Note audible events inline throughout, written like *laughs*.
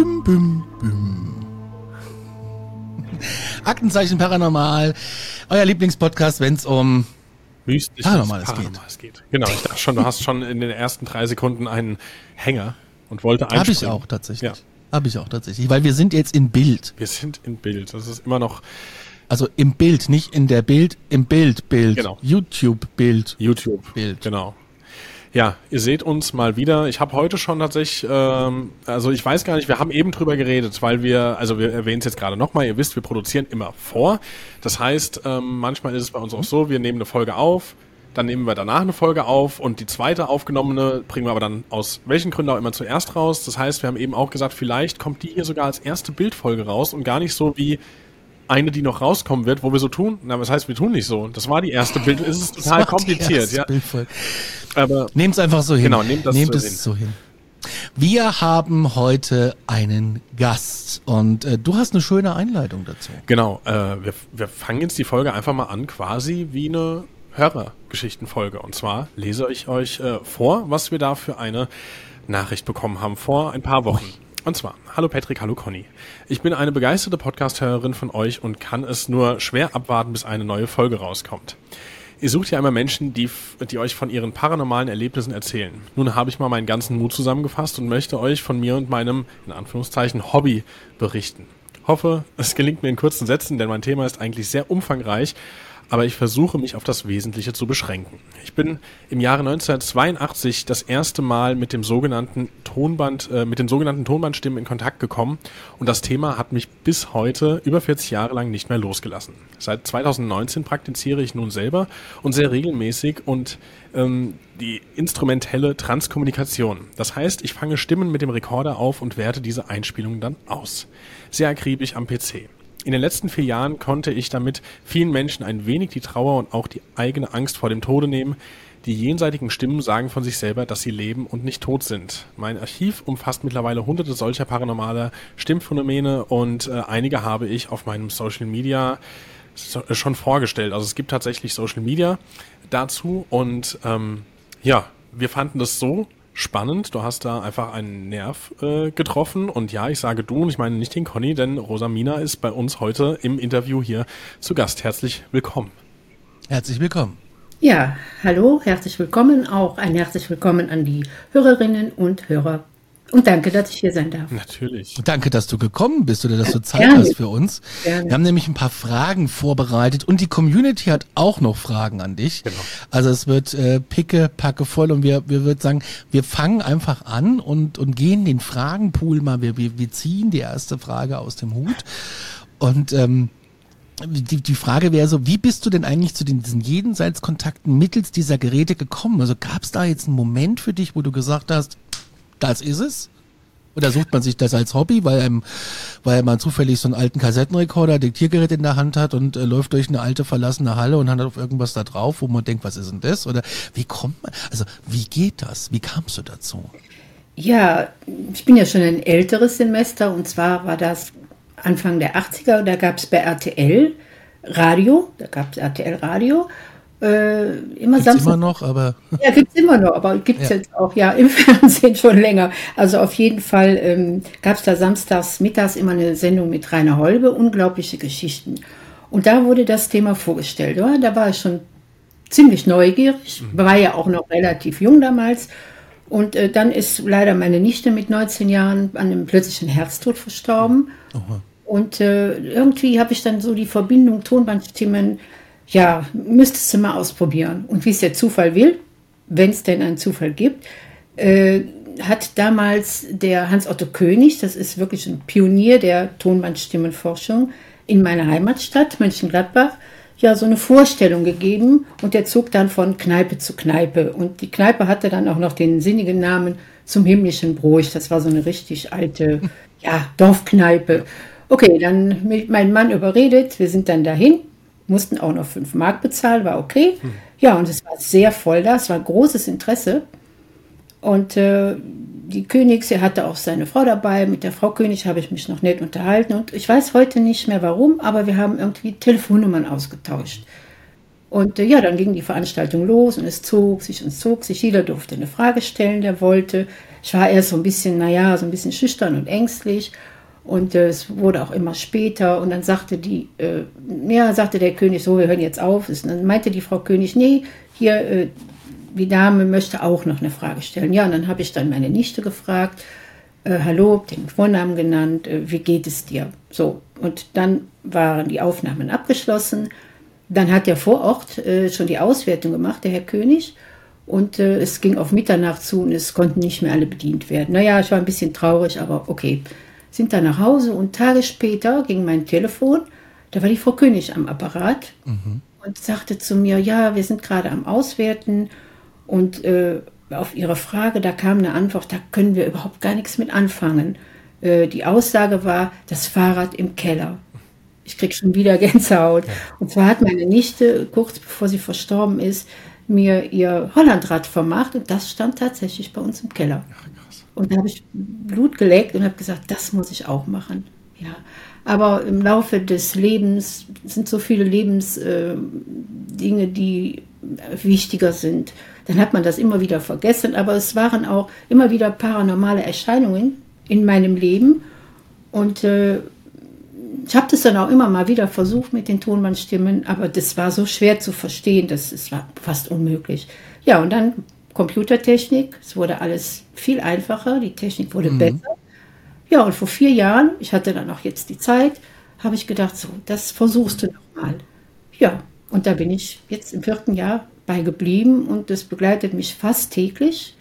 Bim, bim, bim. Aktenzeichen Paranormal, euer Lieblingspodcast, wenn es um Mystisches Paranormales Paranormales geht. Genau, ich dachte schon, du hast schon in den ersten drei Sekunden einen Hänger und wollte habe ich einspringen. auch tatsächlich. Ja. Habe ich auch tatsächlich, weil wir sind jetzt in Bild. Wir sind in Bild. Das ist immer noch Also im Bild, nicht in der Bild, im Bild, Bild. Genau. YouTube, Bild. YouTube. Bild. Genau. Ja, ihr seht uns mal wieder. Ich habe heute schon tatsächlich, ähm, also ich weiß gar nicht, wir haben eben drüber geredet, weil wir, also wir erwähnen es jetzt gerade nochmal, ihr wisst, wir produzieren immer vor. Das heißt, ähm, manchmal ist es bei uns auch so, wir nehmen eine Folge auf, dann nehmen wir danach eine Folge auf und die zweite aufgenommene bringen wir aber dann aus welchen Gründen auch immer zuerst raus. Das heißt, wir haben eben auch gesagt, vielleicht kommt die hier sogar als erste Bildfolge raus und gar nicht so wie eine, die noch rauskommen wird, wo wir so tun. Na, was heißt, wir tun nicht so. Das war die erste Bild. Es ist total *laughs* kompliziert, ja. Aber Nehmt es einfach so hin. Genau, nehmt das nehmt so es hin. so hin. Wir haben heute einen Gast und äh, du hast eine schöne Einleitung dazu. Genau, äh, wir, wir fangen jetzt die Folge einfach mal an, quasi wie eine Hörergeschichtenfolge. Und zwar lese ich euch äh, vor, was wir da für eine Nachricht bekommen haben vor ein paar Wochen. Und zwar, hallo Patrick, hallo Conny. Ich bin eine begeisterte Podcast-Hörerin von euch und kann es nur schwer abwarten, bis eine neue Folge rauskommt. Ihr sucht ja immer Menschen, die, die euch von ihren paranormalen Erlebnissen erzählen. Nun habe ich mal meinen ganzen Mut zusammengefasst und möchte euch von mir und meinem, in Anführungszeichen, Hobby berichten. Hoffe, es gelingt mir in kurzen Sätzen, denn mein Thema ist eigentlich sehr umfangreich, aber ich versuche mich auf das Wesentliche zu beschränken. Ich bin im Jahre 1982 das erste Mal mit dem sogenannten Tonband, äh, mit den sogenannten Tonbandstimmen in Kontakt gekommen und das Thema hat mich bis heute über 40 Jahre lang nicht mehr losgelassen. Seit 2019 praktiziere ich nun selber und sehr regelmäßig und ähm, die instrumentelle Transkommunikation. Das heißt, ich fange Stimmen mit dem Rekorder auf und werte diese Einspielungen dann aus. Sehr akribisch am PC. In den letzten vier Jahren konnte ich damit vielen Menschen ein wenig die Trauer und auch die eigene Angst vor dem Tode nehmen. Die jenseitigen Stimmen sagen von sich selber, dass sie leben und nicht tot sind. Mein Archiv umfasst mittlerweile hunderte solcher paranormaler Stimmphänomene und äh, einige habe ich auf meinem Social Media so, äh, schon vorgestellt. Also es gibt tatsächlich Social Media dazu und ähm, ja, wir fanden das so spannend. Du hast da einfach einen Nerv äh, getroffen und ja, ich sage du und ich meine nicht den Conny, denn Rosamina ist bei uns heute im Interview hier zu Gast. Herzlich willkommen. Herzlich willkommen. Ja, hallo, herzlich willkommen. Auch ein herzlich willkommen an die Hörerinnen und Hörer. Und danke, dass ich hier sein darf. Natürlich. Danke, dass du gekommen bist oder dass du Zeit Gerne. hast für uns. Gerne. Wir haben nämlich ein paar Fragen vorbereitet und die Community hat auch noch Fragen an dich. Genau. Also es wird äh, picke, packe voll und wir, wir würden sagen, wir fangen einfach an und, und gehen den Fragenpool mal, wir, wir, wir ziehen die erste Frage aus dem Hut. Und ähm, die, die Frage wäre so, wie bist du denn eigentlich zu den, diesen Jenseitskontakten mittels dieser Geräte gekommen? Also gab es da jetzt einen Moment für dich, wo du gesagt hast, das ist es? Oder sucht man sich das als Hobby, weil einem, weil man zufällig so einen alten Kassettenrekorder, Diktiergerät in der Hand hat und äh, läuft durch eine alte verlassene Halle und hat auf irgendwas da drauf, wo man denkt, was ist denn das? Oder wie kommt man? Also wie geht das? Wie kamst du dazu? Ja, ich bin ja schon ein älteres Semester und zwar war das Anfang der 80er, da gab es bei RTL Radio, da gab es RTL Radio, äh, immer Gibt's Samstag. immer noch, aber Ja, gibt es immer noch, aber gibt es Ja. jetzt auch ja im *laughs* Fernsehen schon länger. Also auf jeden Fall ähm, gab es da samstags mittags immer eine Sendung mit Rainer Holbe, unglaubliche Geschichten. Und da wurde das Thema vorgestellt. Ja? Da war ich schon ziemlich neugierig, war ja auch noch relativ jung damals. Und äh, dann ist leider meine Nichte mit 19 Jahren an einem plötzlichen Herztod verstorben. Und äh, irgendwie habe ich dann so die Verbindung Tonbandstimmen. Ja, müsstest du mal ausprobieren. Und wie es der Zufall will, wenn es denn einen Zufall gibt, äh, hat damals der Hans-Otto König, das ist wirklich ein Pionier der Tonbandstimmenforschung in meiner Heimatstadt Mönchengladbach, ja so eine Vorstellung gegeben und der zog dann von Kneipe zu Kneipe. Und die Kneipe hatte dann auch noch den sinnigen Namen zum himmlischen Bruch. Das war so eine richtig alte ja, Dorfkneipe. Okay, dann mit meinem Mann überredet, wir sind dann dahin, mussten auch noch fünf Mark bezahlen, war okay. Ja, und es war sehr voll da, es war großes Interesse. Und äh, die König, sie hatte auch seine Frau dabei. Mit der Frau König habe ich mich noch nett unterhalten. Und ich weiß heute nicht mehr warum, aber wir haben irgendwie Telefonnummern ausgetauscht. Und äh, ja, dann ging die Veranstaltung los und es zog sich und zog sich. Jeder durfte eine Frage stellen, der wollte. Ich war erst so ein bisschen, naja, so ein bisschen schüchtern und ängstlich. Und äh, es wurde auch immer später. Und dann sagte die, äh, ja, sagte der König, so, wir hören jetzt auf. Und dann meinte die Frau König, nee, hier, äh, die Dame möchte auch noch eine Frage stellen. Ja, und dann habe ich dann meine Nichte gefragt, äh, hallo, den Vornamen genannt, äh, wie geht es dir? So, und dann waren die Aufnahmen abgeschlossen. Dann hat er vor Ort äh, schon die Auswertung gemacht, der Herr König. Und es ging auf Mitternacht zu und es konnten nicht mehr alle bedient werden. Naja, ich war ein bisschen traurig, aber okay. Sind dann nach Hause und Tage später ging mein Telefon, da war die Frau König am Apparat mhm. und sagte zu mir, ja, wir sind gerade am Auswerten und äh, auf Ihre Frage, da kam eine Antwort, da können wir überhaupt gar nichts mit anfangen. Äh, die Aussage war, das Fahrrad im Keller. Ich kriege schon wieder *laughs* Gänsehaut. Ja. Und zwar hat meine Nichte, kurz bevor sie verstorben ist, mir ihr Hollandrad vermacht und das stand tatsächlich bei uns im Keller. Ach, und da habe ich Blut geleckt und habe gesagt, das muss ich auch machen. Ja. Aber im Laufe des Lebens sind so viele Lebensdinge, äh, die wichtiger sind dann hat man das immer wieder vergessen. Aber es waren auch immer wieder paranormale Erscheinungen in meinem Leben. Und äh, ich habe das dann auch immer mal wieder versucht mit den Tonbandstimmen, aber das war so schwer zu verstehen, dass es war fast unmöglich. Ja, und dann Computertechnik, es wurde alles viel einfacher, die Technik wurde mhm. besser. Ja, und vor vier Jahren, ich hatte dann auch jetzt die Zeit, habe ich gedacht, so, das versuchst du nochmal. Ja, und da bin ich jetzt im vierten Jahr bei geblieben und das begleitet mich fast täglich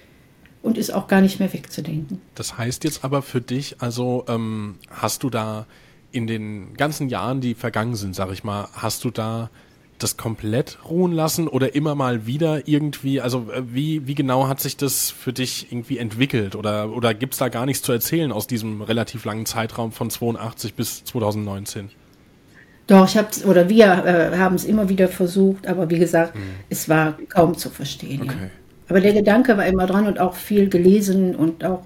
und ist auch gar nicht mehr wegzudenken. Das heißt jetzt aber für dich, also ähm, hast du da in den ganzen Jahren, die vergangen sind, sag ich mal, hast du da das komplett ruhen lassen oder immer mal wieder irgendwie, also äh, wie, wie genau hat sich das für dich irgendwie entwickelt oder, oder gibt es da gar nichts zu erzählen aus diesem relativ langen Zeitraum von 82 bis 2019? Doch, ich habe oder wir äh, haben es immer wieder versucht, aber wie gesagt, mhm. es war kaum zu verstehen. Okay. Ja. Aber der Gedanke war immer dran und auch viel gelesen und auch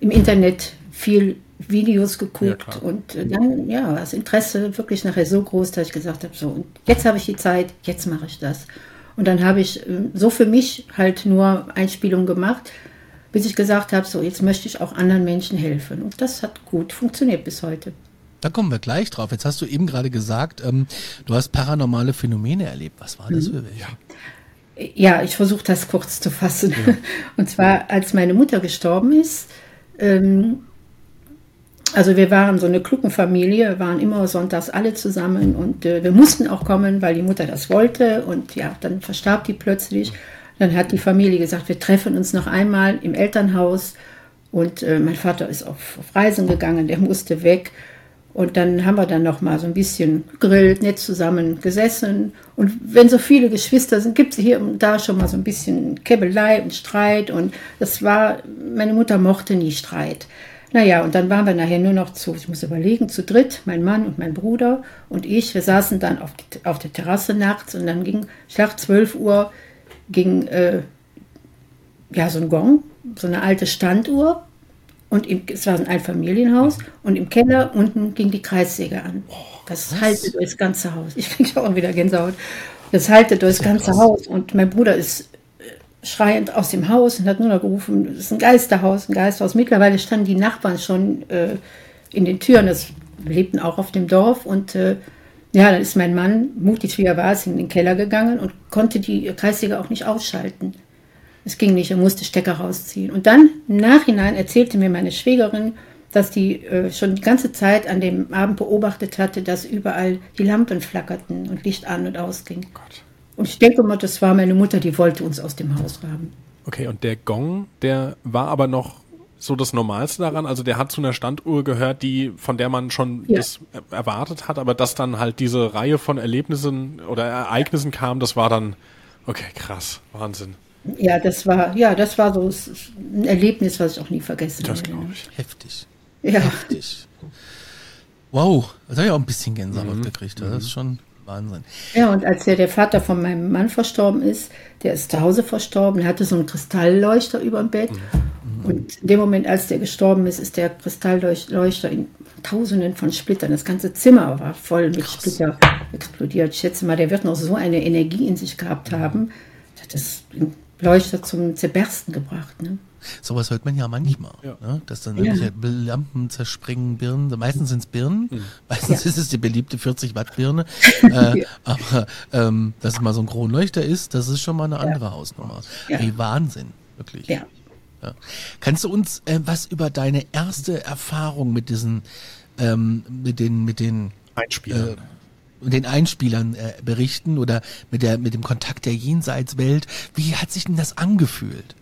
im Internet viel Videos geguckt ja, und äh, dann ja das Interesse wirklich nachher so groß, dass ich gesagt habe, so und jetzt habe ich die Zeit, jetzt mache ich das. Und dann habe ich äh, so für mich halt nur Einspielungen gemacht, bis ich gesagt habe, so jetzt möchte ich auch anderen Menschen helfen und das hat gut funktioniert bis heute. Da kommen wir gleich drauf. Jetzt hast du eben gerade gesagt, ähm, du hast paranormale Phänomene erlebt. Was war das mhm. für welche? Ja, ich versuche das kurz zu fassen. Ja. *laughs* Und zwar, als meine Mutter gestorben ist, ähm, also wir waren so eine Kluckenfamilie, waren immer sonntags alle zusammen und äh, wir mussten auch kommen, weil die Mutter das wollte und ja, dann verstarb die plötzlich. Dann hat die Familie gesagt, wir treffen uns noch einmal im Elternhaus und äh, mein Vater ist auf, auf Reisen gegangen, der musste weg und dann haben wir dann noch mal so ein bisschen gegrillt, nett zusammen gesessen. Und wenn so viele Geschwister sind, gibt es hier und da schon mal so ein bisschen Käbelei und Streit. Und das war, meine Mutter mochte nie Streit. Naja, und dann waren wir nachher nur noch zu, ich muss überlegen, zu dritt, mein Mann und mein Bruder und ich. Wir saßen dann auf, die, auf der Terrasse nachts und dann ging, Schlag 12 Uhr, ging äh, ja so ein Gong, so eine alte Standuhr und im, es war ein Einfamilienhaus und im Keller unten ging die Kreissäge an. Oh, das was? haltet durchs ganze Haus. *laughs* Ich kriege auch wieder Gänsehaut. Das haltet durchs ganze. Haus. Und mein Bruder ist schreiend aus dem Haus und hat nur noch gerufen, es ist ein Geisterhaus, ein Geisterhaus. Mittlerweile standen die Nachbarn schon äh, in den Türen. Das lebten auch auf dem Dorf und äh, ja, dann ist mein Mann, mutig wie er war, in den Keller gegangen und konnte die Kreissäge auch nicht ausschalten. Es ging nicht, er musste Stecker rausziehen. Und dann im Nachhinein erzählte mir meine Schwägerin, dass die äh, schon die ganze Zeit an dem Abend beobachtet hatte, dass überall die Lampen flackerten und Licht an und ausging. Gott. Und ich denke mal, das war meine Mutter, die wollte uns aus dem Haus haben. Okay, und der Gong, der war aber noch so das Normalste daran. Also der hat zu einer Standuhr gehört, die, von der man schon Ja. das er- erwartet hat, aber dass dann halt diese Reihe von Erlebnissen oder Ereignissen kam, das war dann, okay, krass, Wahnsinn. Ja, das war, ja, das war so ein Erlebnis, was ich auch nie vergessen Das werde. glaube ich. Heftig. Ja, Heftig. Wow, das habe ich auch ein bisschen Gänsehaut gekriegt. Das ist schon Wahnsinn. ja, und als der, der Vater von meinem Mann verstorben ist, der ist zu Hause verstorben, er hatte so einen Kristallleuchter über dem Bett. Und in dem Moment, als der gestorben ist, ist der Kristallleuchter in Tausenden von Splittern. Das ganze Zimmer war voll mit Splitter explodiert. Ich schätze mal, der wird noch so eine Energie in sich gehabt haben. Der hat das Leuchter zum Zerbersten gebracht. Ne? Sowas hört man ja manchmal, Ja. Ne? dass dann Ja. Lampen zerspringen, Birnen. Meistens sind es Birnen, meistens ist es die beliebte 40 Watt Birne. *laughs* äh, aber ähm, dass es mal so ein Kronleuchter ist, das ist schon mal eine andere Hausnummer. Ja. Ey, Wahnsinn, wirklich. Ja. Ja. Kannst du uns äh, was über deine erste Erfahrung mit diesen, ähm, mit den, mit den Einspieler. mit den Einspielern äh, berichten oder mit der mit dem Kontakt der Jenseitswelt. Wie hat sich denn das angefühlt?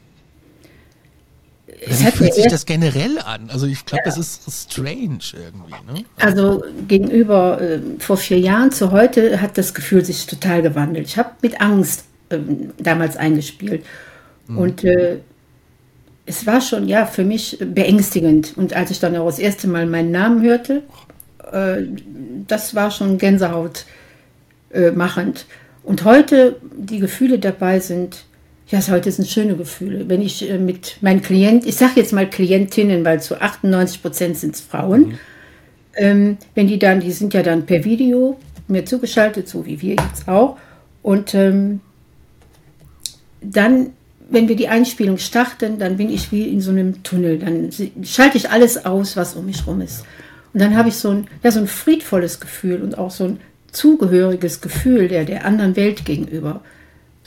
Es wie fühlt sich das generell an? Also ich glaube, das ist strange irgendwie. Ne? Also gegenüber äh, vor vier Jahren zu heute hat das Gefühl sich total gewandelt. Ich habe mit Angst ähm, damals eingespielt. Und äh, es war schon ja für mich beängstigend. Und als ich dann auch das erste Mal meinen Namen hörte, äh, das war schon Gänsehaut äh, machend. Und heute die Gefühle dabei sind, ja, heute sind schöne Gefühle. Wenn ich äh, mit meinen Klienten, ich sage jetzt mal Klientinnen, weil zu 98 Prozent sind es Frauen, ähm, wenn die dann, die sind ja dann per Video mir zugeschaltet, so wie wir jetzt auch. Und ähm, dann, wenn wir die Einspielung starten, dann bin ich wie in so einem Tunnel. Dann schalte ich alles aus, was um mich rum ist. Und dann habe ich so ein, ja, so ein friedvolles Gefühl und auch so ein zugehöriges Gefühl der, der anderen Welt gegenüber.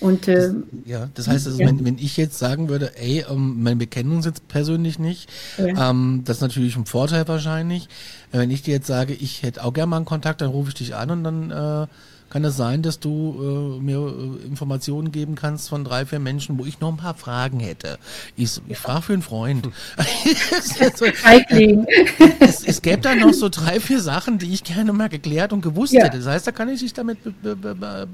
Und ähm, Ja, das heißt, also, Ja. wenn, wenn ich jetzt sagen würde, ey, ähm, mein, wir kennen uns jetzt persönlich nicht, Ja. ähm, das ist natürlich ein Vorteil wahrscheinlich. Äh, Wenn ich dir jetzt sage, ich hätte auch gerne mal einen Kontakt, dann rufe ich dich an und dann äh, kann es sein, dass du äh, mir äh, Informationen geben kannst von drei, vier Menschen, wo ich noch ein paar Fragen hätte. Ich, ich frage für einen Freund. *laughs* so, Feigling. es, es gäbe da noch so drei, vier Sachen, die ich gerne mal geklärt und gewusst Ja. hätte. Das heißt, da kann ich dich damit be be be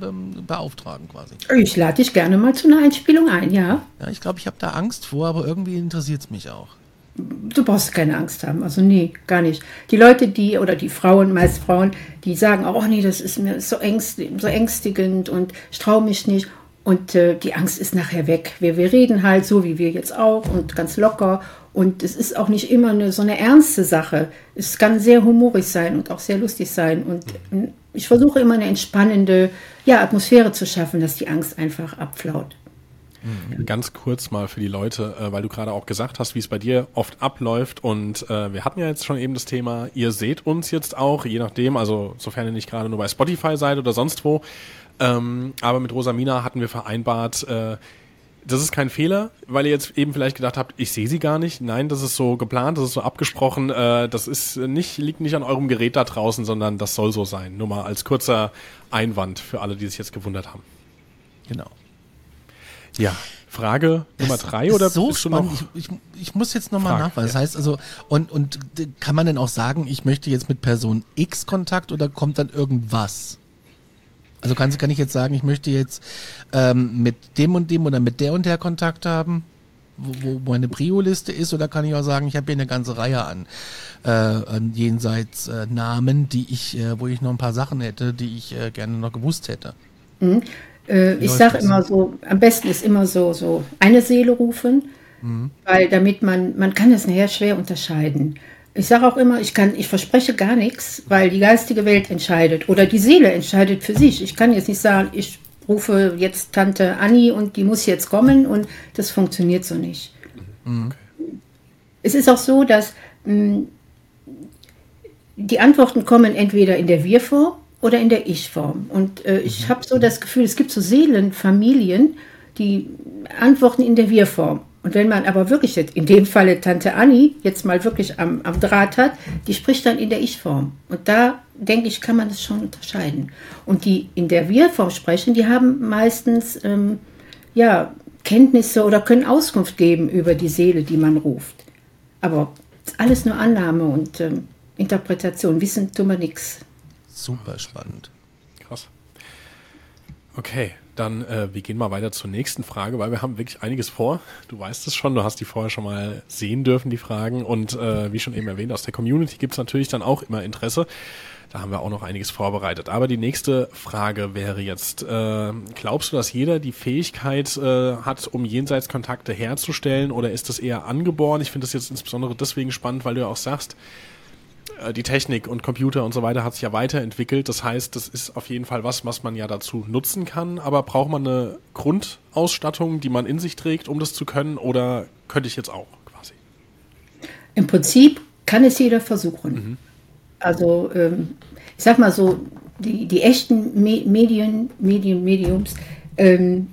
beauftragen quasi. Ich lade dich gerne mal zu einer Einspielung ein, ja. Ja, ich glaube, ich habe da Angst vor, aber irgendwie interessiert es mich auch. Du brauchst keine Angst haben. Also nee, gar nicht. Die Leute, die oder die Frauen, meist Frauen, die sagen, oh nee, das ist mir so, ängst, so ängstigend und ich traue mich nicht. Und äh, die Angst ist nachher weg. Wir, wir reden halt so wie wir jetzt auch und ganz locker. Und es ist auch nicht immer eine, so eine ernste Sache. Es kann sehr humorig sein und auch sehr lustig sein. Und äh, ich versuche immer eine entspannende ja, Atmosphäre zu schaffen, dass die Angst einfach abflaut. Ganz kurz mal für die Leute, äh, weil du gerade auch gesagt hast, wie es bei dir oft abläuft. Und äh, wir hatten ja jetzt schon eben das Thema, ihr seht uns jetzt auch, je nachdem, also sofern ihr nicht gerade nur bei Spotify seid oder sonst wo. Ähm, aber mit Rosamina hatten wir vereinbart, äh, das ist kein Fehler, weil ihr jetzt eben vielleicht gedacht habt, ich sehe sie gar nicht. Nein, das ist so geplant, das ist so abgesprochen. Das ist nicht, liegt nicht an eurem Gerät da draußen, sondern das soll so sein. Nur mal als kurzer Einwand für alle, die sich jetzt gewundert haben. Genau. Ja. Frage Nummer Das drei ist oder so bist spannend. noch? Ich, ich, ich muss jetzt nochmal nachweisen. Das ja. heißt also, und, und kann man denn auch sagen, ich möchte jetzt mit Person X Kontakt oder kommt dann irgendwas? Also kann, kann ich jetzt sagen, ich möchte jetzt ähm, mit dem und dem oder mit der und der Kontakt haben, wo, wo meine Prio-Liste ist, oder kann ich auch sagen, ich habe hier eine ganze Reihe an, äh, an jenseits äh, Namen, die ich, äh, wo ich noch ein paar Sachen hätte, die ich äh, gerne noch gewusst hätte. Äh, ich sage immer so, am besten ist immer so, so eine Seele rufen, weil damit man, man kann es nachher schwer unterscheiden. Ich sage auch immer, ich kann, ich verspreche gar nichts, weil die geistige Welt entscheidet oder die Seele entscheidet für sich. Ich kann jetzt nicht sagen, ich rufe jetzt Tante Anni und die muss jetzt kommen und das funktioniert so nicht. Es ist auch so, dass mh, die Antworten kommen entweder in der Wir-Form oder in der Ich-Form. Und äh, ich habe so das Gefühl, es gibt so Seelenfamilien, die antworten in der Wir-Form. Und wenn man aber wirklich jetzt, in dem Falle Tante Annie, jetzt mal wirklich am, am Draht hat, die spricht dann in der Ich-Form. Und da, denke ich, kann man das schon unterscheiden. Und die in der Wir-Form sprechen, die haben meistens, ähm, ja, Kenntnisse oder können Auskunft geben über die Seele, die man ruft. Aber alles nur Annahme und ähm, Interpretation. Wissen tun wir nichts. Super spannend. Krass. Okay, dann äh, wir gehen mal weiter zur nächsten Frage, weil wir haben wirklich einiges vor. Du weißt es schon, du hast die vorher schon mal sehen dürfen, die Fragen. Und äh, wie schon eben erwähnt, aus der Community gibt es natürlich dann auch immer Interesse. Da haben wir auch noch einiges vorbereitet. Aber die nächste Frage wäre jetzt, äh, glaubst du, dass jeder die Fähigkeit äh, hat, um Jenseitskontakte herzustellen oder ist das eher angeboren? Ich finde das jetzt insbesondere deswegen spannend, weil du ja auch sagst, die Technik und Computer und so weiter hat sich ja weiterentwickelt. Das heißt, das ist auf jeden Fall was, was man ja dazu nutzen kann. Aber braucht man eine Grundausstattung, die man in sich trägt, um das zu können? Oder könnte ich jetzt auch quasi? Im Prinzip kann es jeder versuchen. Mhm. Also, ähm, ich sag mal so, die, die echten Me Medien, Medien, Mediums, ähm,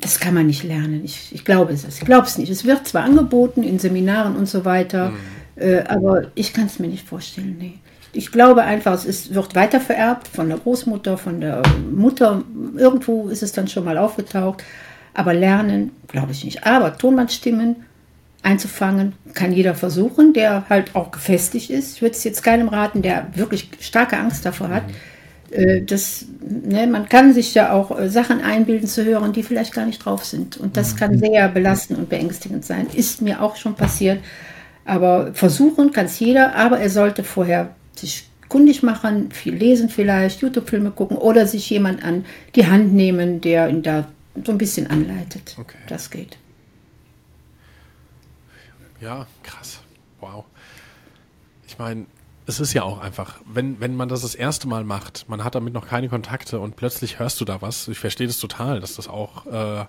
das kann man nicht lernen. Ich, ich glaube es. Ich glaube es nicht. Es wird zwar angeboten in Seminaren und so weiter. Mhm äh, aber ich kann es mir nicht vorstellen, nee. Ich glaube einfach, es ist, wird weiter vererbt von der Großmutter, von der Mutter. Irgendwo ist es dann schon mal aufgetaucht. Aber lernen, glaube ich nicht. Aber Tonbandstimmen einzufangen, kann jeder versuchen, der halt auch gefestigt ist. Ich würde es jetzt keinem raten, der wirklich starke Angst davor hat. Mhm. Das, ne, man kann sich ja auch äh, Sachen einbilden zu hören, die vielleicht gar nicht drauf sind. Und das mhm. kann sehr belastend und beängstigend sein. Ist mir auch schon passiert. Aber versuchen kann es jeder, aber er sollte vorher sich kundig machen, viel lesen vielleicht, YouTube-Filme gucken oder sich jemand an die Hand nehmen, der ihn da so ein bisschen anleitet. Okay. Das geht. Ja, krass. Wow. Ich meine, es ist ja auch einfach, wenn, wenn man das das erste Mal macht, man hat damit noch keine Kontakte und plötzlich hörst du da was. Ich verstehe das total, dass das auch äh,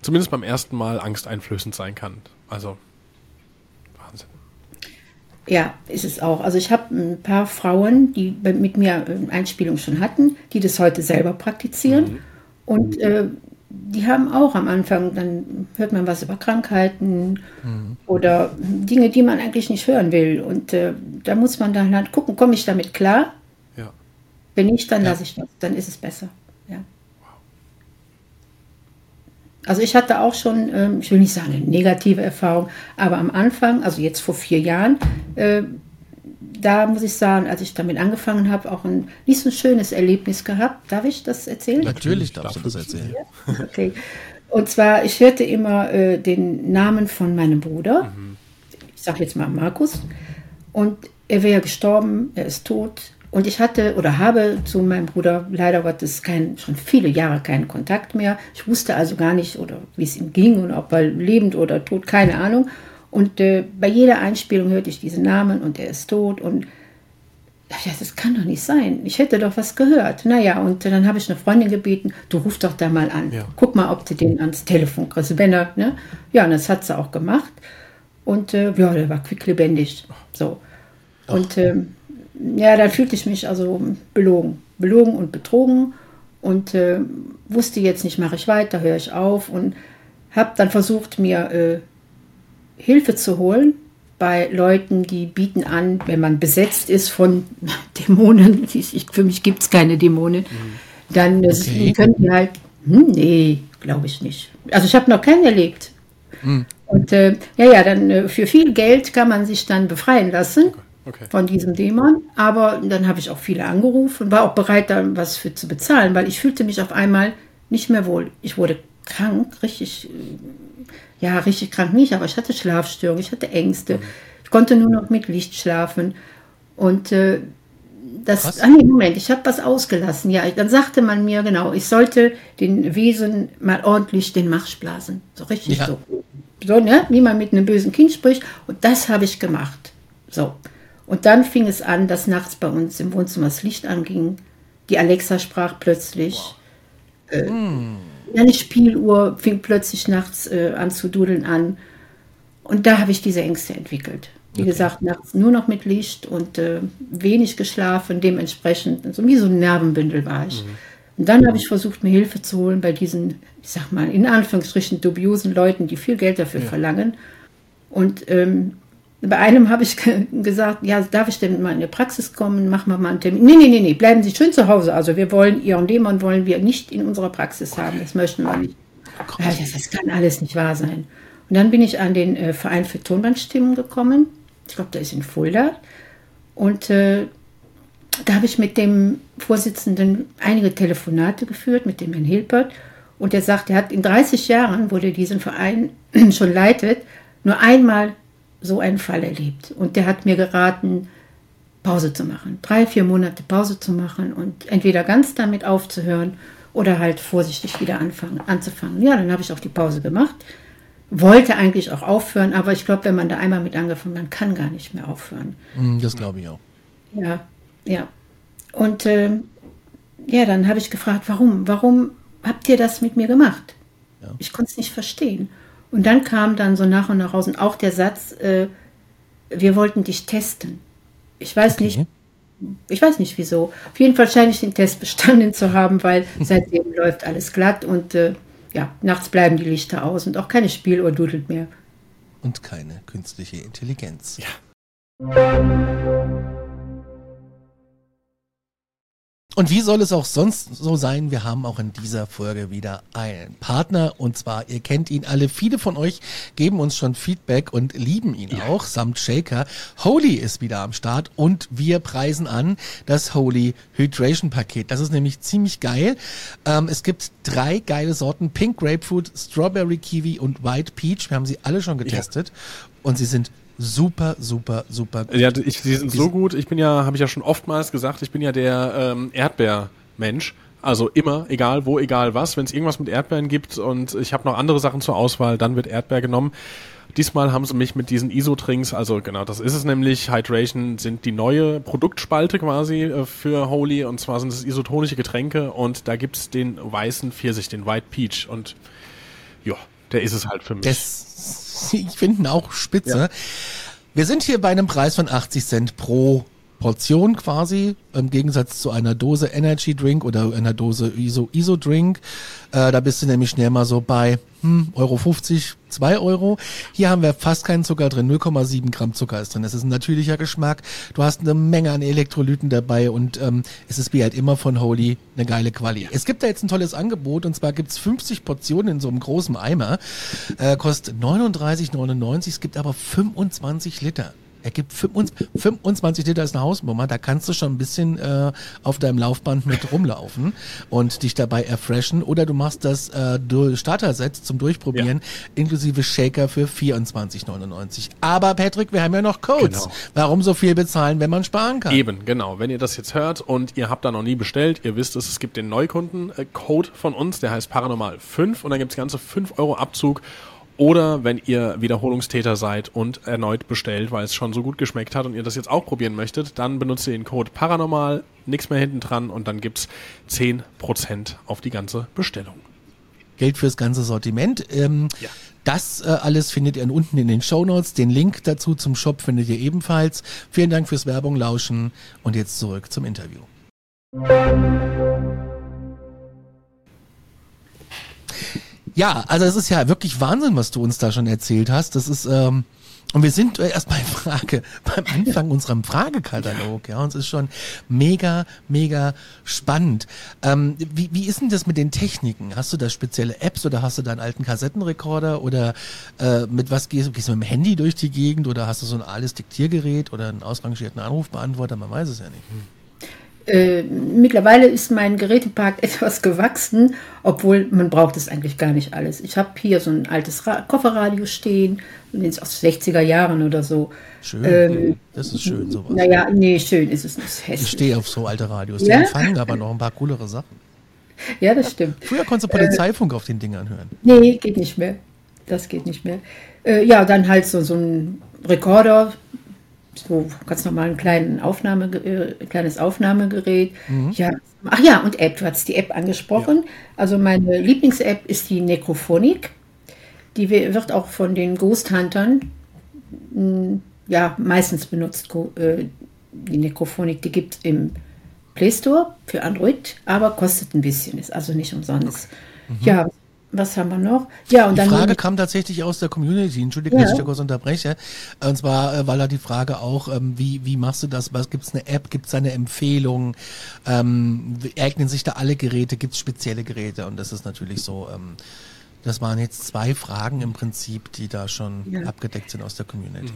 zumindest beim ersten Mal angsteinflößend sein kann. Also ja, ist es auch. Also ich habe ein paar Frauen, die mit mir Einspielung schon hatten, die das heute selber praktizieren. Mhm. Und äh, die haben auch am Anfang, dann hört man was über Krankheiten mhm. oder Dinge, die man eigentlich nicht hören will. Und äh, da muss man dann halt gucken, komme ich damit klar? Ja. Wenn nicht, dann ja. lasse ich das, dann ist es besser. Ja. Also ich hatte auch schon, ähm, ich will nicht sagen eine negative Erfahrung, aber am Anfang, also jetzt vor vier Jahren, äh, da muss ich sagen, als ich damit angefangen habe, auch ein nicht so schönes Erlebnis gehabt. Darf ich das erzählen? Natürlich darfst du das erzählen. *laughs* Okay. Und zwar, ich hörte immer äh, den Namen von meinem Bruder. Mhm. Ich sage jetzt mal Markus. Und er wäre gestorben, er ist tot. Und ich hatte oder habe zu meinem Bruder leider Gottes kein, schon viele Jahre keinen Kontakt mehr. Ich wusste also gar nicht, oder wie es ihm ging und ob er lebend oder tot, keine Ahnung. Und äh, bei jeder Einspielung hörte ich diesen Namen und er ist tot. Und ja, das kann doch nicht sein. Ich hätte doch was gehört. Naja, und dann habe ich eine Freundin gebeten, du ruf doch da mal an. Ja. Guck mal, ob du den ans Telefon kriegst. Wenn er, ne? Ja, und das hat sie auch gemacht. Und äh, ja, der war quicklebendig. So. Und ähm, ja, da fühlte ich mich also belogen. Belogen und betrogen und äh, wusste jetzt nicht, mache ich weiter, höre ich auf und habe dann versucht, mir äh, Hilfe zu holen bei Leuten, die bieten an, wenn man besetzt ist von *laughs* Dämonen, *laughs* ich, für mich gibt es keine Dämonen, mhm. dann äh, okay. können die halt, hm, nee, glaube ich nicht. Also ich habe noch keinen erlebt. Mhm. Und äh, ja, ja, dann äh, für viel Geld kann man sich dann befreien lassen. Okay von diesem Dämon. Aber dann habe ich auch viele angerufen und war auch bereit, da was für zu bezahlen, weil ich fühlte mich auf einmal nicht mehr wohl. Ich wurde krank, richtig, ja, richtig krank nicht, aber ich hatte Schlafstörungen, ich hatte Ängste. Ich konnte nur noch mit Licht schlafen. Und äh, das, was? ah nee, Moment, ich habe was ausgelassen. Ja, dann sagte man mir, genau, ich sollte den Wesen mal ordentlich den Marsch blasen. So richtig ja. so. So, ne? Wie man mit einem bösen Kind spricht. Und das habe ich gemacht. So. Und dann fing es an, dass nachts bei uns im Wohnzimmer das Licht anging. Die Alexa sprach plötzlich. Wow. Äh, mm. Eine Spieluhr fing plötzlich nachts äh, an zu dudeln an. Und da habe ich diese Ängste entwickelt. Wie okay. gesagt, nachts nur noch mit Licht und äh, wenig geschlafen, dementsprechend, so wie so ein Nervenbündel war ich. Mhm. Und dann habe ich versucht, mir Hilfe zu holen bei diesen, ich sag mal, in Anführungsstrichen dubiosen Leuten, die viel Geld dafür verlangen. Und ähm, bei einem habe ich ge- gesagt, ja, darf ich denn mal in die Praxis kommen? Machen wir mal einen Termin. Nee, nee, nee, nee, bleiben Sie schön zu Hause. Also wir wollen Ihren Dämon wollen wir nicht in unserer Praxis haben. Das möchten wir nicht. Ja, das, das kann alles nicht wahr sein. Und dann bin ich an den äh, Verein für Tonbandstimmen gekommen. Ich glaube, der ist in Fulda. Und äh, da habe ich mit dem Vorsitzenden einige Telefonate geführt, mit dem Herrn Hilpert. Und er sagt, er hat in 30 Jahren, wo der diesen Verein *clears throat* schon leitet, nur einmal so einen Fall erlebt. Und der hat mir geraten, Pause zu machen. Drei, vier Monate Pause zu machen und entweder ganz damit aufzuhören oder halt vorsichtig wieder anfangen, anzufangen. Ja, dann habe ich auch die Pause gemacht. Wollte eigentlich auch aufhören, aber ich glaube, wenn man da einmal mit angefangen hat, man kann gar nicht mehr aufhören. Hm, Das glaube ich auch. Ja, ja. Und ähm, ja, dann habe ich gefragt, warum? Warum habt ihr das mit mir gemacht? Ich konnte es nicht verstehen. Und dann kam dann so nach und nach raus und auch der Satz, äh, wir wollten dich testen. Ich weiß nicht, ich weiß nicht wieso. Auf jeden Fall scheine ich den Test bestanden zu haben, weil *laughs* seitdem läuft alles glatt und äh, ja, nachts bleiben die Lichter aus und auch keine Spieluhr dudelt mehr. Und keine künstliche Intelligenz. Und wie soll es auch sonst so sein? Wir haben auch in dieser Folge wieder einen Partner und zwar, ihr kennt ihn alle, viele von euch geben uns schon Feedback und lieben ihn auch, samt Shaker. Holy ist wieder am Start und wir preisen an das Holy Hydration Paket. Das ist nämlich ziemlich geil. Ähm, es gibt drei geile Sorten, Pink Grapefruit, Strawberry Kiwi und White Peach. Wir haben sie alle schon getestet und sie sind super, super, super gut. Ja, ich, die sind so gut. Ich bin ja, habe ich ja schon oftmals gesagt, ich bin ja der ähm, Erdbeermensch. Also immer, egal wo, egal was. Wenn es irgendwas mit Erdbeeren gibt und ich habe noch andere Sachen zur Auswahl, dann wird Erdbeer genommen. Diesmal haben sie mich mit diesen ISO-Trinks, also genau, das ist es nämlich. Hydration sind die neue Produktspalte quasi äh, für Holy und zwar sind es isotonische Getränke und da gibt's den weißen Pfirsich, den White Peach und ja, der ist es halt für mich. Das, ich finde ihn auch spitze. Wir sind hier bei einem Preis von 80 Cent pro Portion quasi, im Gegensatz zu einer Dose Energy Drink oder einer Dose ISO, ISO Drink. Äh, da bist du nämlich schnell mal so bei hm, Euro 50, 2 Euro. Hier haben wir fast keinen Zucker drin, 0,7 Gramm Zucker ist drin. Das ist ein natürlicher Geschmack. Du hast eine Menge an Elektrolyten dabei und ähm, es ist wie halt immer von Holy eine geile Quali. Es gibt da jetzt ein tolles Angebot und zwar gibt's 50 Portionen in so einem großen Eimer. Äh, kostet 39,99, es gibt aber 25 Liter. Er gibt 25, 25 Liter ist eine Hausnummer, da kannst du schon ein bisschen äh, auf deinem Laufband mit rumlaufen und dich dabei erfreshen. Oder du machst das äh, Starter-Set zum Durchprobieren, inklusive Shaker für 24,99. Aber Patrick, wir haben ja noch Codes. Genau. Warum so viel bezahlen, wenn man sparen kann? Eben, genau. Wenn ihr das jetzt hört und ihr habt da noch nie bestellt, ihr wisst es, es gibt den Neukunden-Code von uns, der heißt Paranormal 5 und dann gibt's ganze 5 Euro Abzug. Oder wenn ihr Wiederholungstäter seid und erneut bestellt, weil es schon so gut geschmeckt hat und ihr das jetzt auch probieren möchtet, dann benutzt ihr den Code Paranormal, nichts mehr hinten dran und dann gibt's 10% auf die ganze Bestellung. Geld fürs ganze Sortiment. Ähm, Ja. Das äh, alles findet ihr unten in den Shownotes. Den Link dazu zum Shop findet ihr ebenfalls. Vielen Dank fürs Werbung lauschen und jetzt zurück zum Interview. Ja, also es ist ja wirklich Wahnsinn, was du uns da schon erzählt hast. Das ist ähm, und wir sind äh, erst bei Frage *laughs* beim Anfang unserem Fragekatalog. Ja, und es ist schon mega, mega spannend. Ähm, wie, wie ist denn das mit den Techniken? Hast du da spezielle Apps oder hast du da einen alten Kassettenrekorder oder äh, mit was gehst du? Gehst du mit dem Handy durch die Gegend oder hast du so ein altes Diktiergerät oder einen ausrangierten Anrufbeantworter? Man weiß es ja nicht. Äh, mittlerweile ist mein Gerätepark *laughs* etwas gewachsen, obwohl man braucht es eigentlich gar nicht alles. Ich habe hier so ein altes Ra Kofferradio stehen, das ist aus 60er Jahren oder so. Schön. Ähm, das ist schön, sowas. Naja, nee, schön ist es nicht. Ich Hässlich. stehe auf so alte Radios. Die Ja? empfangen aber noch ein paar coolere Sachen. Ja, das stimmt. Früher konntest du Polizeifunk auf den Dingern hören. Nee, geht nicht mehr. Das geht nicht mehr. Äh, ja, dann halt so, so ein Rekorder, so ganz normal ein kleinen Aufnahme, äh, kleines Aufnahmegerät. Ja, ach ja, und App, du hast die App angesprochen. Also meine Lieblings-App ist die Necrophonik. Die wird auch von den Ghost Huntern mh, ja, meistens benutzt. Äh, Die Necrophonik, die gibt im Play Store für Android, aber kostet ein bisschen, ist also nicht umsonst. Ja, was haben wir noch? Ja, und Die dann Frage kam tatsächlich aus der Community. Entschuldige, Ja. dass ich da kurz unterbreche. Und zwar äh, war da die Frage auch, ähm, wie, wie machst du das? Was gibt's eine App? Gibt's eine Empfehlung? Ähm, eignen sich da alle Geräte? Gibt's spezielle Geräte? Und das ist natürlich so. Ähm, das waren jetzt zwei Fragen im Prinzip, die da schon Ja. abgedeckt sind aus der Community.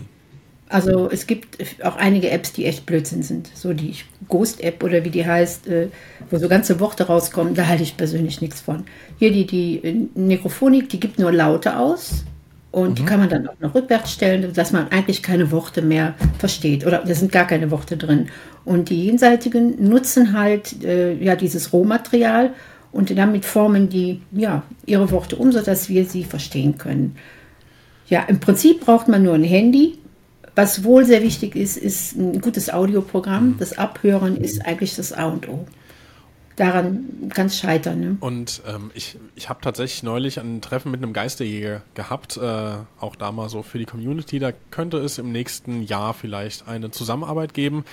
Also es gibt auch einige Apps, die echt Blödsinn sind. So die Ghost-App oder wie die heißt, äh, wo so ganze Worte rauskommen, da halte ich persönlich nichts von. Hier die, die äh, Nekrophonik, die gibt nur Laute aus und die kann man dann auch noch rückwärts stellen, dass man eigentlich keine Worte mehr versteht oder da sind gar keine Worte drin. Und die jenseitigen nutzen halt äh, ja dieses Rohmaterial und damit formen die ja ihre Worte um, sodass wir sie verstehen können. Ja, im Prinzip braucht man nur ein Handy. Was wohl sehr wichtig ist, ist ein gutes Audioprogramm. Das Abhören ist eigentlich das A und O. Daran kann es scheitern. Ne? Und ähm, ich, ich habe tatsächlich neulich ein Treffen mit einem Geisterjäger gehabt, äh, auch da mal so für die Community. Da könnte es im nächsten Jahr vielleicht eine Zusammenarbeit geben.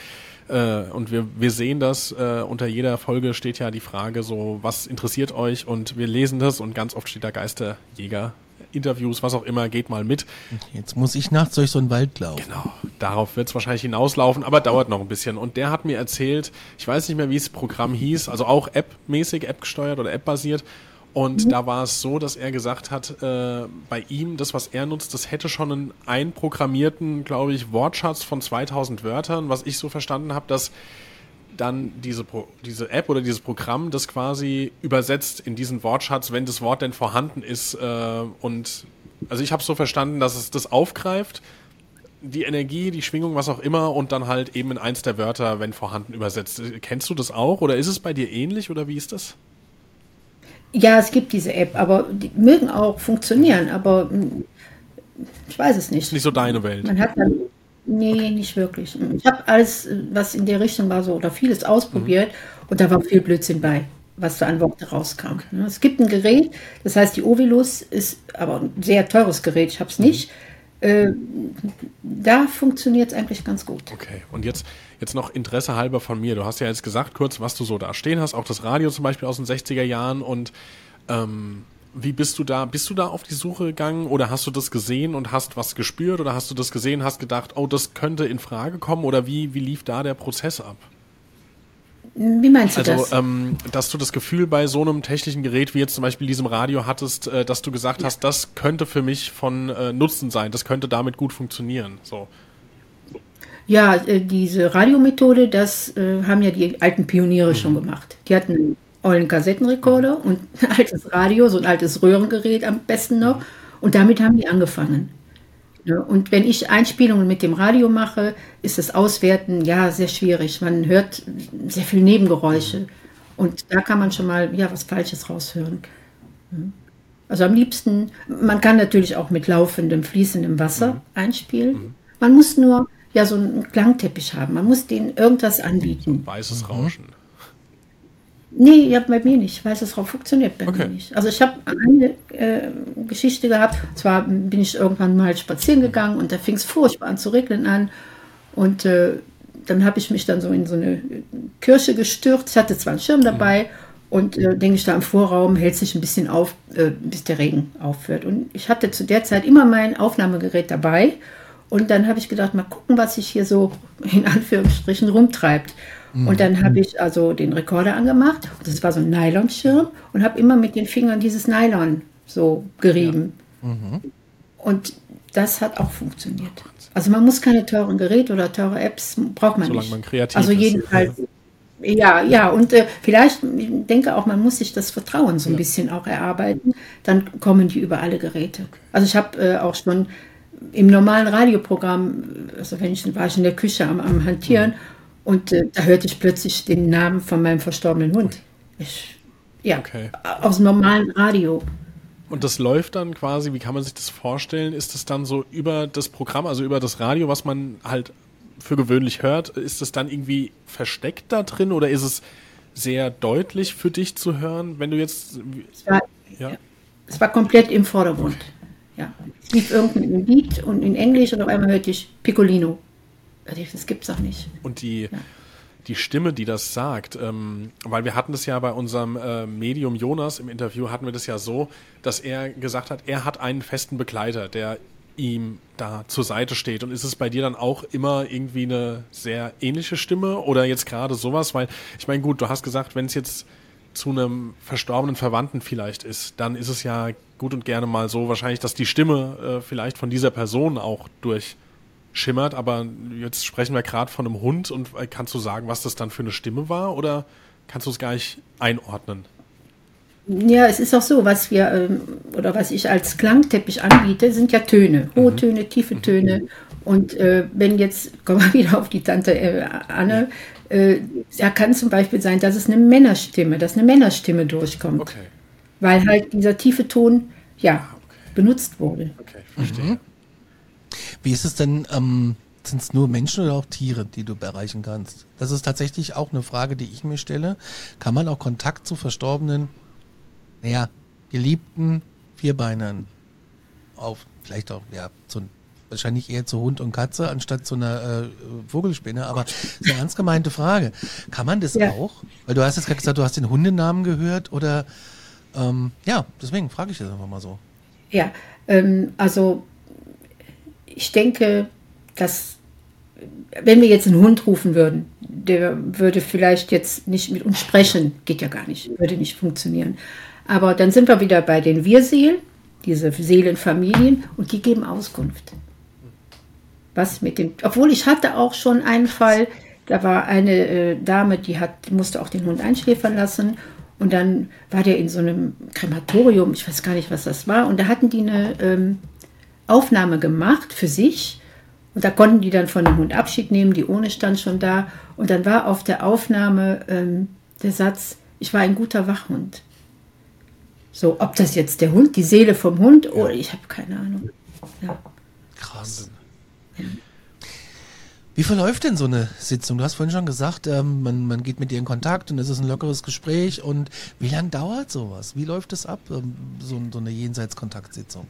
Äh, und wir, wir sehen das, äh, unter jeder Folge steht ja die Frage so, was interessiert euch? Und wir lesen das und ganz oft steht da Geisterjäger. Interviews, was auch immer, geht mal mit. Jetzt muss ich nachts durch so einen Wald laufen. Genau, darauf wird es wahrscheinlich hinauslaufen, aber dauert noch ein bisschen. Und der hat mir erzählt, ich weiß nicht mehr, wie das Programm hieß, also auch App-mäßig, App-gesteuert oder App-basiert. Und da war es so, dass er gesagt hat, äh, bei ihm, das, was er nutzt, das hätte schon einen einprogrammierten, glaube ich, Wortschatz von 2000 Wörtern, was ich so verstanden habe, dass dann diese, Pro diese App oder dieses Programm das quasi übersetzt in diesen Wortschatz, wenn das Wort denn vorhanden ist. Äh, und also ich habe so verstanden, dass es das aufgreift, die Energie, die Schwingung, was auch immer, und dann halt eben in eins der Wörter, wenn vorhanden, übersetzt. Kennst du das auch oder ist es bei dir ähnlich oder wie ist das? Ja, es gibt diese App, aber die mögen auch funktionieren, aber mm, ich weiß es nicht. Nicht so deine Welt. Man hat dann, nee, nicht wirklich. Ich habe alles, was in der Richtung war, so oder vieles ausprobiert und da war viel Blödsinn bei, was da an Worte rauskam. Ne, Es gibt ein Gerät, das heißt die Ovilus, ist aber ein sehr teures Gerät, ich habe es nicht. Äh, da funktioniert es eigentlich ganz gut. Okay, und jetzt, jetzt noch Interesse halber von mir. Du hast ja jetzt gesagt, kurz, was du so da stehen hast, auch das Radio zum Beispiel aus den 60er Jahren und ähm, wie bist du da, bist du da auf die Suche gegangen oder hast du das gesehen und hast was gespürt oder hast du das gesehen, hast gedacht, oh, das könnte in Frage kommen oder wie, wie lief da der Prozess ab? Wie meinst du Also, das? ähm, dass du das Gefühl bei so einem technischen Gerät wie jetzt zum Beispiel diesem Radio hattest, äh, dass du gesagt hast, das könnte für mich von äh, Nutzen sein, das könnte damit gut funktionieren. So. Ja, äh, diese Radiomethode, das äh, haben ja die alten Pioniere schon gemacht. Die hatten ollen Kassettenrekorder und ein *laughs* altes Radio, so ein altes Röhrengerät am besten noch. Und damit haben die angefangen. Und wenn ich Einspielungen mit dem Radio mache, ist das Auswerten ja sehr schwierig. Man hört sehr viel Nebengeräusche. Und da kann man schon mal ja was Falsches raushören. Also am liebsten, man kann natürlich auch mit laufendem, fließendem Wasser einspielen. Man muss nur ja so einen Klangteppich haben. Man muss denen irgendwas anbieten. Weißes Rauschen. Nee, ja, bei mir nicht. Weißes Rauch funktioniert bei Okay. mir nicht. Also ich habe eine äh, Geschichte gehabt. Zwar bin ich irgendwann mal spazieren gegangen und da fing es furchtbar an zu regnen an. Und äh, dann habe ich mich dann so in so eine Kirche gestürzt. Ich hatte zwar einen Schirm dabei und äh, denke ich da im Vorraum hält sich ein bisschen auf, äh, bis der Regen aufhört. Und ich hatte zu der Zeit immer mein Aufnahmegerät dabei. Und dann habe ich gedacht, mal gucken, was sich hier so in Anführungsstrichen rumtreibt. Und dann habe ich also den Rekorder angemacht. Das war so ein Nylonschirm und habe immer mit den Fingern dieses Nylon so gerieben. Und das hat auch funktioniert. Also man muss keine teuren Geräte oder teure Apps, braucht man Solange nicht. man kreativ also jedenfalls, ja, ja, und äh, vielleicht, ich denke auch, man muss sich das Vertrauen so ein bisschen auch erarbeiten, dann kommen die über alle Geräte. Also ich habe äh, auch schon im normalen Radioprogramm, also wenn ich war ich in der Küche am, am Hantieren und äh, da hörte ich plötzlich den Namen von meinem verstorbenen Hund. Ich, ja, Okay. aus dem normalen Radio. Und das läuft dann quasi, wie kann man sich das vorstellen? Ist es dann so über das Programm, also über das Radio, was man halt für gewöhnlich hört, ist es dann irgendwie versteckt da drin oder ist es sehr deutlich für dich zu hören, wenn du jetzt Es war, ja, es war komplett im Vordergrund. Ja. Es lief irgendein Lied und in Englisch und auf einmal hörte ich Piccolino. Ich, Das gibt's doch nicht. und die die Stimme, die das sagt, ähm, weil wir hatten das ja bei unserem äh, Medium Jonas im Interview, hatten wir das ja so, dass er gesagt hat, er hat einen festen Begleiter, der ihm da zur Seite steht. Und ist es bei dir dann auch immer irgendwie eine sehr ähnliche Stimme oder jetzt gerade sowas? Weil ich meine, gut, du hast gesagt, wenn es jetzt zu einem verstorbenen Verwandten vielleicht ist, dann ist es ja gut und gerne mal so wahrscheinlich, dass die Stimme äh, vielleicht von dieser Person auch durchschimmert. Aber jetzt sprechen wir gerade von einem Hund und äh, kannst du sagen, was das dann für eine Stimme war oder kannst du es gar nicht einordnen? Ja, es ist auch so, was wir ähm, oder was ich als Klangteppich anbiete, sind ja Töne, hohe mhm. Töne, tiefe Töne. Und äh, wenn jetzt, *laughs* kommen wir wieder auf die Tante äh, Anne, äh, ja, kann zum Beispiel sein, dass es eine Männerstimme, dass eine Männerstimme durchkommt. Okay. Weil halt dieser tiefe Ton, ja, ah, okay. benutzt wurde. Okay, verstehe. Mhm. Wie ist es denn, ähm, sind es nur Menschen oder auch Tiere, die du erreichen kannst? Das ist tatsächlich auch eine Frage, die ich mir stelle. Kann man auch Kontakt zu Verstorbenen naja, geliebten Vierbeinern auf, vielleicht auch, ja, zu, wahrscheinlich eher zu Hund und Katze anstatt zu einer äh, Vogelspinne, aber das ist eine ernst gemeinte Frage. Kann man das ja. auch? Weil du hast jetzt gerade gesagt, du hast den Hundenamen gehört oder ähm, ja, deswegen frage ich das einfach mal so. Ja, ähm, also ich denke, dass wenn wir jetzt einen Hund rufen würden, der würde vielleicht jetzt nicht mit uns sprechen, geht ja gar nicht, würde nicht funktionieren. Aber dann sind wir wieder bei den Wir-Seelen, diese Seelenfamilien, und die geben Auskunft. Was mit dem, obwohl ich hatte auch schon einen Fall, da war eine äh, Dame, die hat, musste auch den Hund einschläfern lassen und dann war der in so einem Krematorium, ich weiß gar nicht, was das war, und da hatten die eine ähm, Aufnahme gemacht für sich und da konnten die dann von dem Hund Abschied nehmen, die ohne stand schon da und dann war auf der Aufnahme ähm, der Satz, ich war ein guter Wachhund. So, ob das jetzt der Hund, die Seele vom Hund, oder ich habe keine Ahnung. Ja. Krass. Ja. Wie verläuft denn so eine Sitzung? Du hast vorhin schon gesagt, ähm, man, man geht mit dir in Kontakt und es ist ein lockeres Gespräch. Und wie lange dauert sowas? Wie läuft das ab, ähm, so, so, eine Jenseitskontaktsitzung?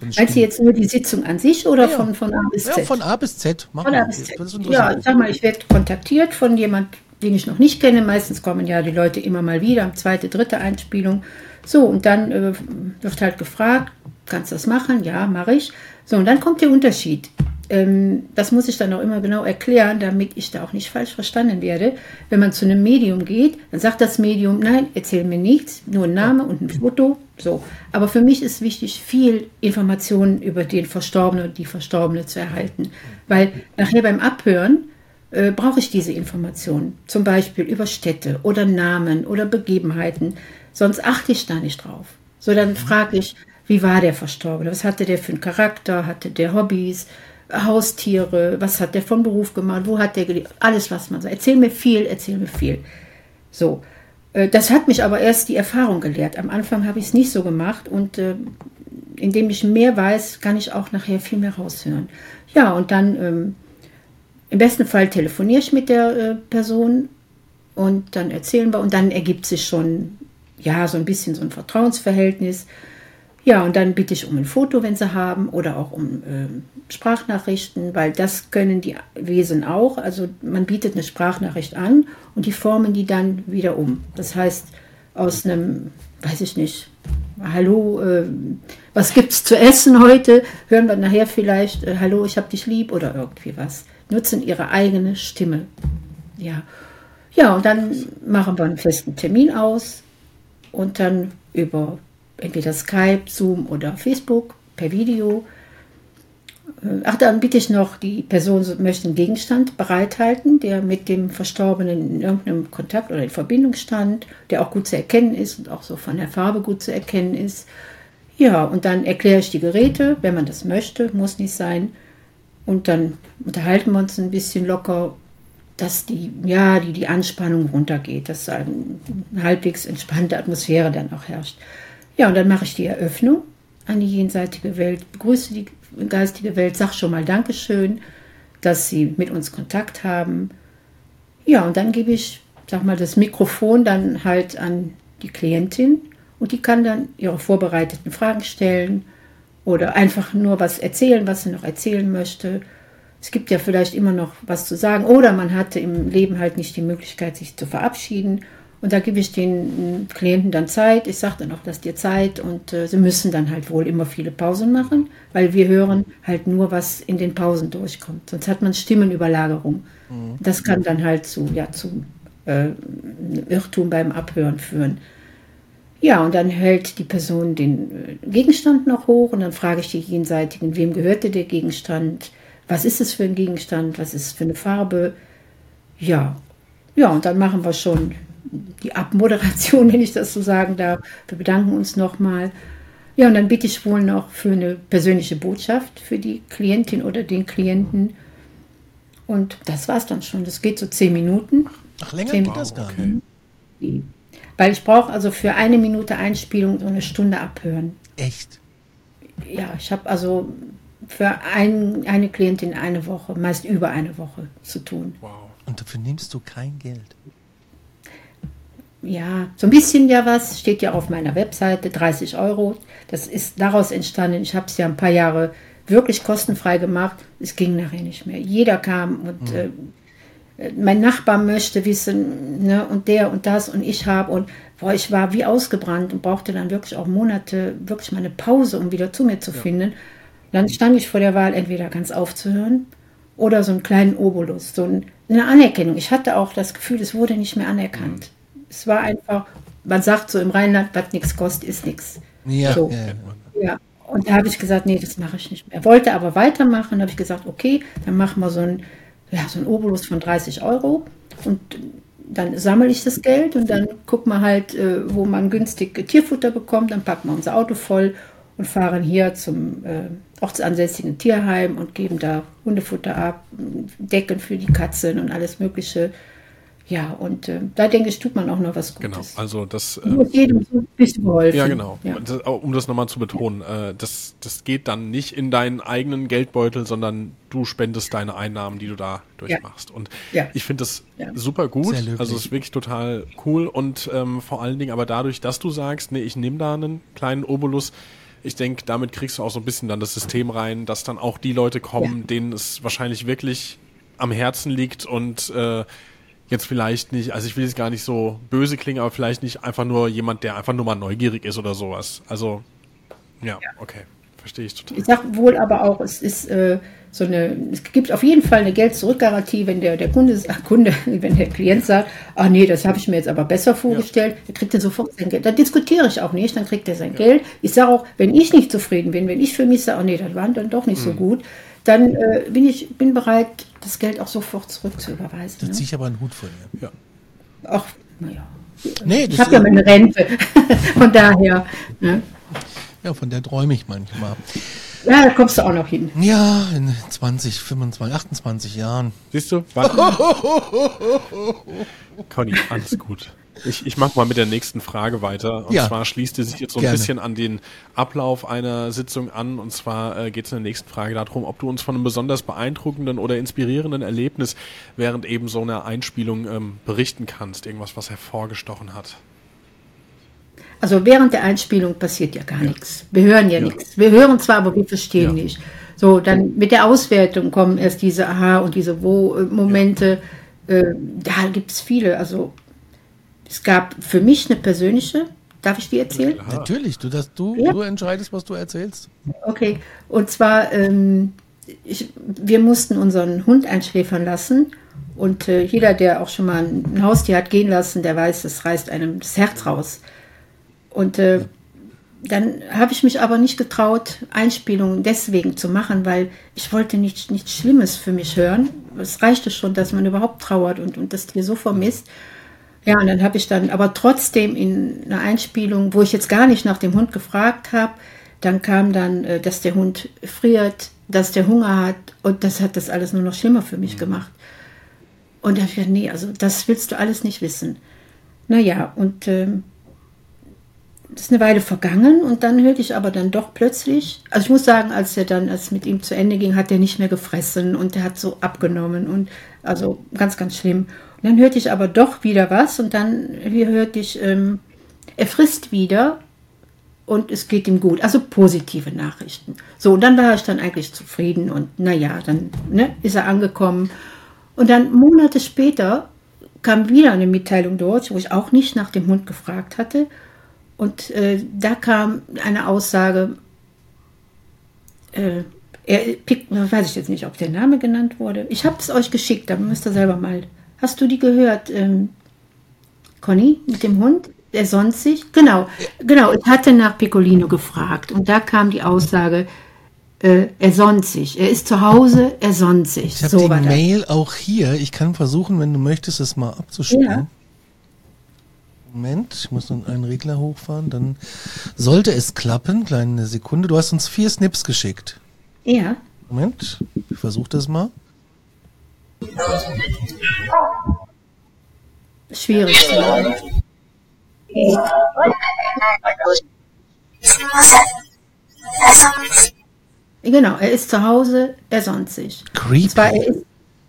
Meinst du jetzt nur die Sitzung an sich oder ja, von, von A bis Z? Ja, von A bis Z. Mach von A bis Z. Ja, sag mal, ich werde kontaktiert von jemand, den ich noch nicht kenne. Meistens kommen ja die Leute immer mal wieder, zweite, dritte Einspielung. So, und dann äh, wird halt gefragt, kannst du das machen? Ja, mache ich. So, und dann kommt der Unterschied. Ähm, das muss ich dann auch immer genau erklären, damit ich da auch nicht falsch verstanden werde. Wenn man zu einem Medium geht, dann sagt das Medium, nein, erzähl mir nichts, nur ein Name und ein Foto. So. Aber für mich ist wichtig, viel Informationen über den Verstorbenen und die Verstorbene zu erhalten. Weil nachher beim Abhören äh, brauche ich diese Informationen. Zum Beispiel über Städte oder Namen oder Begebenheiten. Sonst achte ich da nicht drauf. So, dann frage ich, wie war der Verstorbene? Was hatte der für einen Charakter? Hatte der Hobbys? Haustiere? Was hat der von Beruf gemacht? Wo hat der gelebt? Alles, was man sagt. Erzähl mir viel, erzähl mir viel. So. Äh, das hat mich aber erst die Erfahrung gelehrt. Am Anfang habe ich es nicht so gemacht und äh, indem ich mehr weiß, kann ich auch nachher viel mehr raushören. Ja, und dann ähm, im besten Fall telefoniere ich mit der äh, Person und dann erzählen wir und dann ergibt sich schon ja, so ein bisschen so ein Vertrauensverhältnis. Ja, und dann bitte ich um ein Foto, wenn sie haben, oder auch um äh, Sprachnachrichten, weil das können die Wesen auch. Also man bietet eine Sprachnachricht an und die formen die dann wieder um. Das heißt, aus einem, weiß ich nicht, Hallo, äh, was gibt's zu essen heute? Hören wir nachher vielleicht, äh, Hallo, ich hab dich lieb oder irgendwie was. Nutzen ihre eigene Stimme. Ja. Ja, und dann machen wir einen festen Termin aus und dann über entweder Skype, Zoom oder Facebook per Video. Äh, ach, dann bitte ich noch, die Person möchte einen Gegenstand bereithalten, der mit dem Verstorbenen in irgendeinem Kontakt oder in Verbindung stand, der auch gut zu erkennen ist und auch so von der Farbe gut zu erkennen ist. Ja, und dann erkläre ich die Geräte, wenn man das möchte, muss nicht sein. Und dann unterhalten wir uns ein bisschen locker dass die, ja, die, die Anspannung runtergeht, dass eine halbwegs entspannte Atmosphäre dann auch herrscht. Ja, und dann mache ich die Eröffnung an die jenseitige Welt, begrüße die geistige Welt, sage schon mal Dankeschön, dass sie mit uns Kontakt haben. Ja, und dann gebe ich, sag mal, das Mikrofon dann halt an die Klientin und die kann dann ihre vorbereiteten Fragen stellen oder einfach nur was erzählen, was sie noch erzählen möchte es gibt ja vielleicht immer noch was zu sagen oder man hatte im Leben halt nicht die Möglichkeit, sich zu verabschieden. Und da gebe ich den Klienten dann Zeit. Ich sage dann auch, dass dir Zeit und äh, sie müssen dann halt wohl immer viele Pausen machen, weil wir hören halt nur, was in den Pausen durchkommt. Sonst hat man Stimmenüberlagerung. Mhm. Das kann dann halt zu, ja, zu äh, Irrtum beim Abhören führen. Ja, und dann hält die Person den äh, Gegenstand noch hoch und dann frage ich die Jenseitigen, wem gehörte der Gegenstand? Was ist es für ein Gegenstand? Was ist es für eine Farbe? Ja, ja, und dann machen wir schon die Abmoderation, *laughs* wenn ich das so sagen darf. Wir bedanken uns nochmal. Ja, und dann bitte ich wohl noch für eine persönliche Botschaft für die Klientin oder den Klienten. Und das war es dann schon. Das geht so zehn Minuten. Ach, länger geht das gar nicht. Weil ich brauche also für eine Minute Einspielung so eine Stunde abhören. Echt? Ja, ich habe also für ein, eine Klientin eine Woche, meist über eine Woche zu tun. Wow. Und dafür nimmst du kein Geld? Ja, so ein bisschen ja was, steht ja auf meiner Webseite, 30 Euro. Das ist daraus entstanden. Ich habe es ja ein paar Jahre wirklich kostenfrei gemacht. Es ging nachher nicht mehr. Jeder kam und mhm. äh, mein Nachbar möchte wissen, ne, und der und das und ich habe und boah, ich war wie ausgebrannt und brauchte dann wirklich auch Monate, wirklich mal eine Pause, um wieder zu mir zu ja. finden. Dann stand ich vor der Wahl, entweder ganz aufzuhören oder so einen kleinen Obolus, so eine Anerkennung. Ich hatte auch das Gefühl, es wurde nicht mehr anerkannt. Mhm. Es war einfach, man sagt so im Rheinland, was nichts kostet, ist nichts. Ja, so. ja, ja. Und da habe ich gesagt, nee, das mache ich nicht mehr. Wollte aber weitermachen. Da habe ich gesagt, okay, dann machen wir so ein, ja, so ein Obolus von 30 Euro. Und dann sammle ich das Geld und dann gucken wir halt, äh, wo man günstig Tierfutter bekommt. Dann packen wir unser Auto voll und fahren hier zum äh, ortsansässigen Tierheim und geben da Hundefutter ab, Decken für die Katzen und alles Mögliche ja, und äh, da denke ich, tut man auch noch was Gutes. Genau, also das. Äh, Muss jedem so ein bisschen geholfen. Ja, genau. Ja. Das, um das nochmal zu betonen, äh, das, das geht dann nicht in deinen eigenen Geldbeutel, sondern du spendest deine Einnahmen, die du da durchmachst. Ja. Und ja. ich finde das super gut. Also es ist wirklich total cool und ähm, vor allen Dingen aber dadurch, dass du sagst, nee, ich nehme da einen kleinen Obolus, ich denke, damit kriegst du auch so ein bisschen dann das System rein, dass dann auch die Leute kommen, denen es wahrscheinlich wirklich am Herzen liegt und äh, jetzt vielleicht nicht, also ich will jetzt gar nicht so böse klingen, aber vielleicht nicht einfach nur jemand, der einfach nur mal neugierig ist oder sowas. Also, ja, ja. okay. Verstehe ich total. Ich sage wohl aber auch, es ist äh, so eine, es gibt auf jeden Fall eine Geld-Zurück-Garantie, wenn der, der Kunde, *laughs* ach, Kunde, wenn der Klient sagt, ach nee, das habe ich mir jetzt aber besser vorgestellt, ja. dann kriegt er sofort sein Geld. Da diskutiere ich auch nicht, dann kriegt er sein ja. Geld. Ich sage auch, wenn ich nicht zufrieden bin, wenn ich für mich sage, oh nee, das war dann doch nicht mhm. so gut, dann äh, bin ich bin bereit, das Geld auch sofort zurückzuüberweisen. Da ne? ziehe ich aber einen Hut von dir. Ja. Ach, naja. Nee, ich habe ja meine Rente. *laughs* von daher. Ne? Ja, von der träume ich manchmal. Ja, da kommst du auch noch hin. Ja, in 20, 25, 28 Jahren. Siehst du? *laughs* Conny, alles gut. Ich, ich mache mal mit der nächsten Frage weiter. Und ja. zwar schließt sie sich jetzt so ein Gerne. bisschen an den Ablauf einer Sitzung an. Und zwar äh, geht es in der nächsten Frage darum, ob du uns von einem besonders beeindruckenden oder inspirierenden Erlebnis während eben so einer Einspielung ähm, berichten kannst. Irgendwas, was hervorgestochen hat. Also während der Einspielung passiert ja gar ja. nichts. Wir hören ja, ja, nichts. Wir hören zwar, aber wir verstehen ja. nicht. So, dann mit der Auswertung kommen erst diese Aha- und diese Wo-Momente. Äh, da gibt es viele. Also es gab für mich eine persönliche, darf ich die erzählen? Ja, Natürlich, du, das, du, ja. du entscheidest, was du erzählst. Okay, und zwar, ähm, ich, wir mussten unseren Hund einschläfern lassen und äh, jeder, der auch schon mal ein Haustier hat gehen lassen, der weiß, das reißt einem das Herz raus. Und äh, dann habe ich mich aber nicht getraut, Einspielungen deswegen zu machen, weil ich wollte nichts nicht Schlimmes für mich hören. Es reichte schon, dass man überhaupt trauert und, und das Tier so vermisst. Ja, und dann habe ich dann aber trotzdem in einer Einspielung, wo ich jetzt gar nicht nach dem Hund gefragt habe, dann kam dann, äh, dass der Hund friert, dass der Hunger hat und das hat das alles nur noch schlimmer für mich mhm. gemacht. Und da habe ich gedacht, nee, also das willst du alles nicht wissen. Naja, und ähm, das ist eine Weile vergangen und dann hörte ich aber dann doch plötzlich, also ich muss sagen, als er dann, als es mit ihm zu Ende ging, hat er nicht mehr gefressen und er hat so abgenommen und also ganz, ganz schlimm. Dann hörte ich aber doch wieder was und dann hörte ich, ähm, er frisst wieder und es geht ihm gut. Also positive Nachrichten. So, und dann war ich dann eigentlich zufrieden und naja, dann ne, ist er angekommen. Und dann Monate später kam wieder eine Mitteilung dort, wo ich auch nicht nach dem Hund gefragt hatte. Und äh, da kam eine Aussage, äh, er weiß ich jetzt nicht, ob der Name genannt wurde. Ich habe es euch geschickt, dann müsst ihr selber mal. Hast du die gehört, ähm, Conny, mit dem Hund? Er sonst sich? Genau, genau. Ich hatte nach Piccolino gefragt und da kam die Aussage, äh, er sonnt sich. Er ist zu Hause, er sonnt sich. Ich habe so die war das. Mail auch hier. Ich kann versuchen, wenn du möchtest, es mal abzuspielen. Ja. Moment, ich muss nun einen Regler hochfahren. Dann sollte es klappen. Kleine Sekunde. Du hast uns vier Snips geschickt. Ja. Moment, ich versuche das mal. Schwierig zu sagen. Genau, er ist zu Hause, er sonnt sich. Creepy. Zwar, er ist,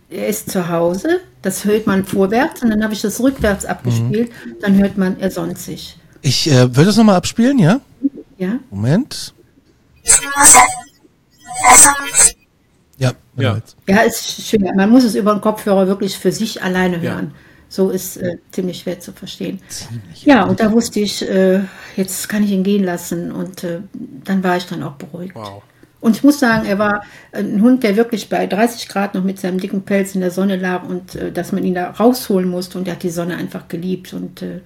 er ist zu Hause, das hört man vorwärts und dann habe ich das rückwärts abgespielt, dann hört man, er sonnt sich. Ich äh, würde es nochmal abspielen, ja? Ja? Moment. Ja, Ja. jetzt. Ja, ist schwer. Man muss es über den Kopfhörer wirklich für sich alleine Ja. hören. So ist äh, ziemlich schwer zu verstehen. Ja, und da wusste ich, äh, jetzt kann ich ihn gehen lassen und äh, dann war ich dann auch beruhigt. Wow. Und ich muss sagen, er war ein Hund, der wirklich bei 30 Grad noch mit seinem dicken Pelz in der Sonne lag und äh, dass man ihn da rausholen musste und er hat die Sonne einfach geliebt und äh,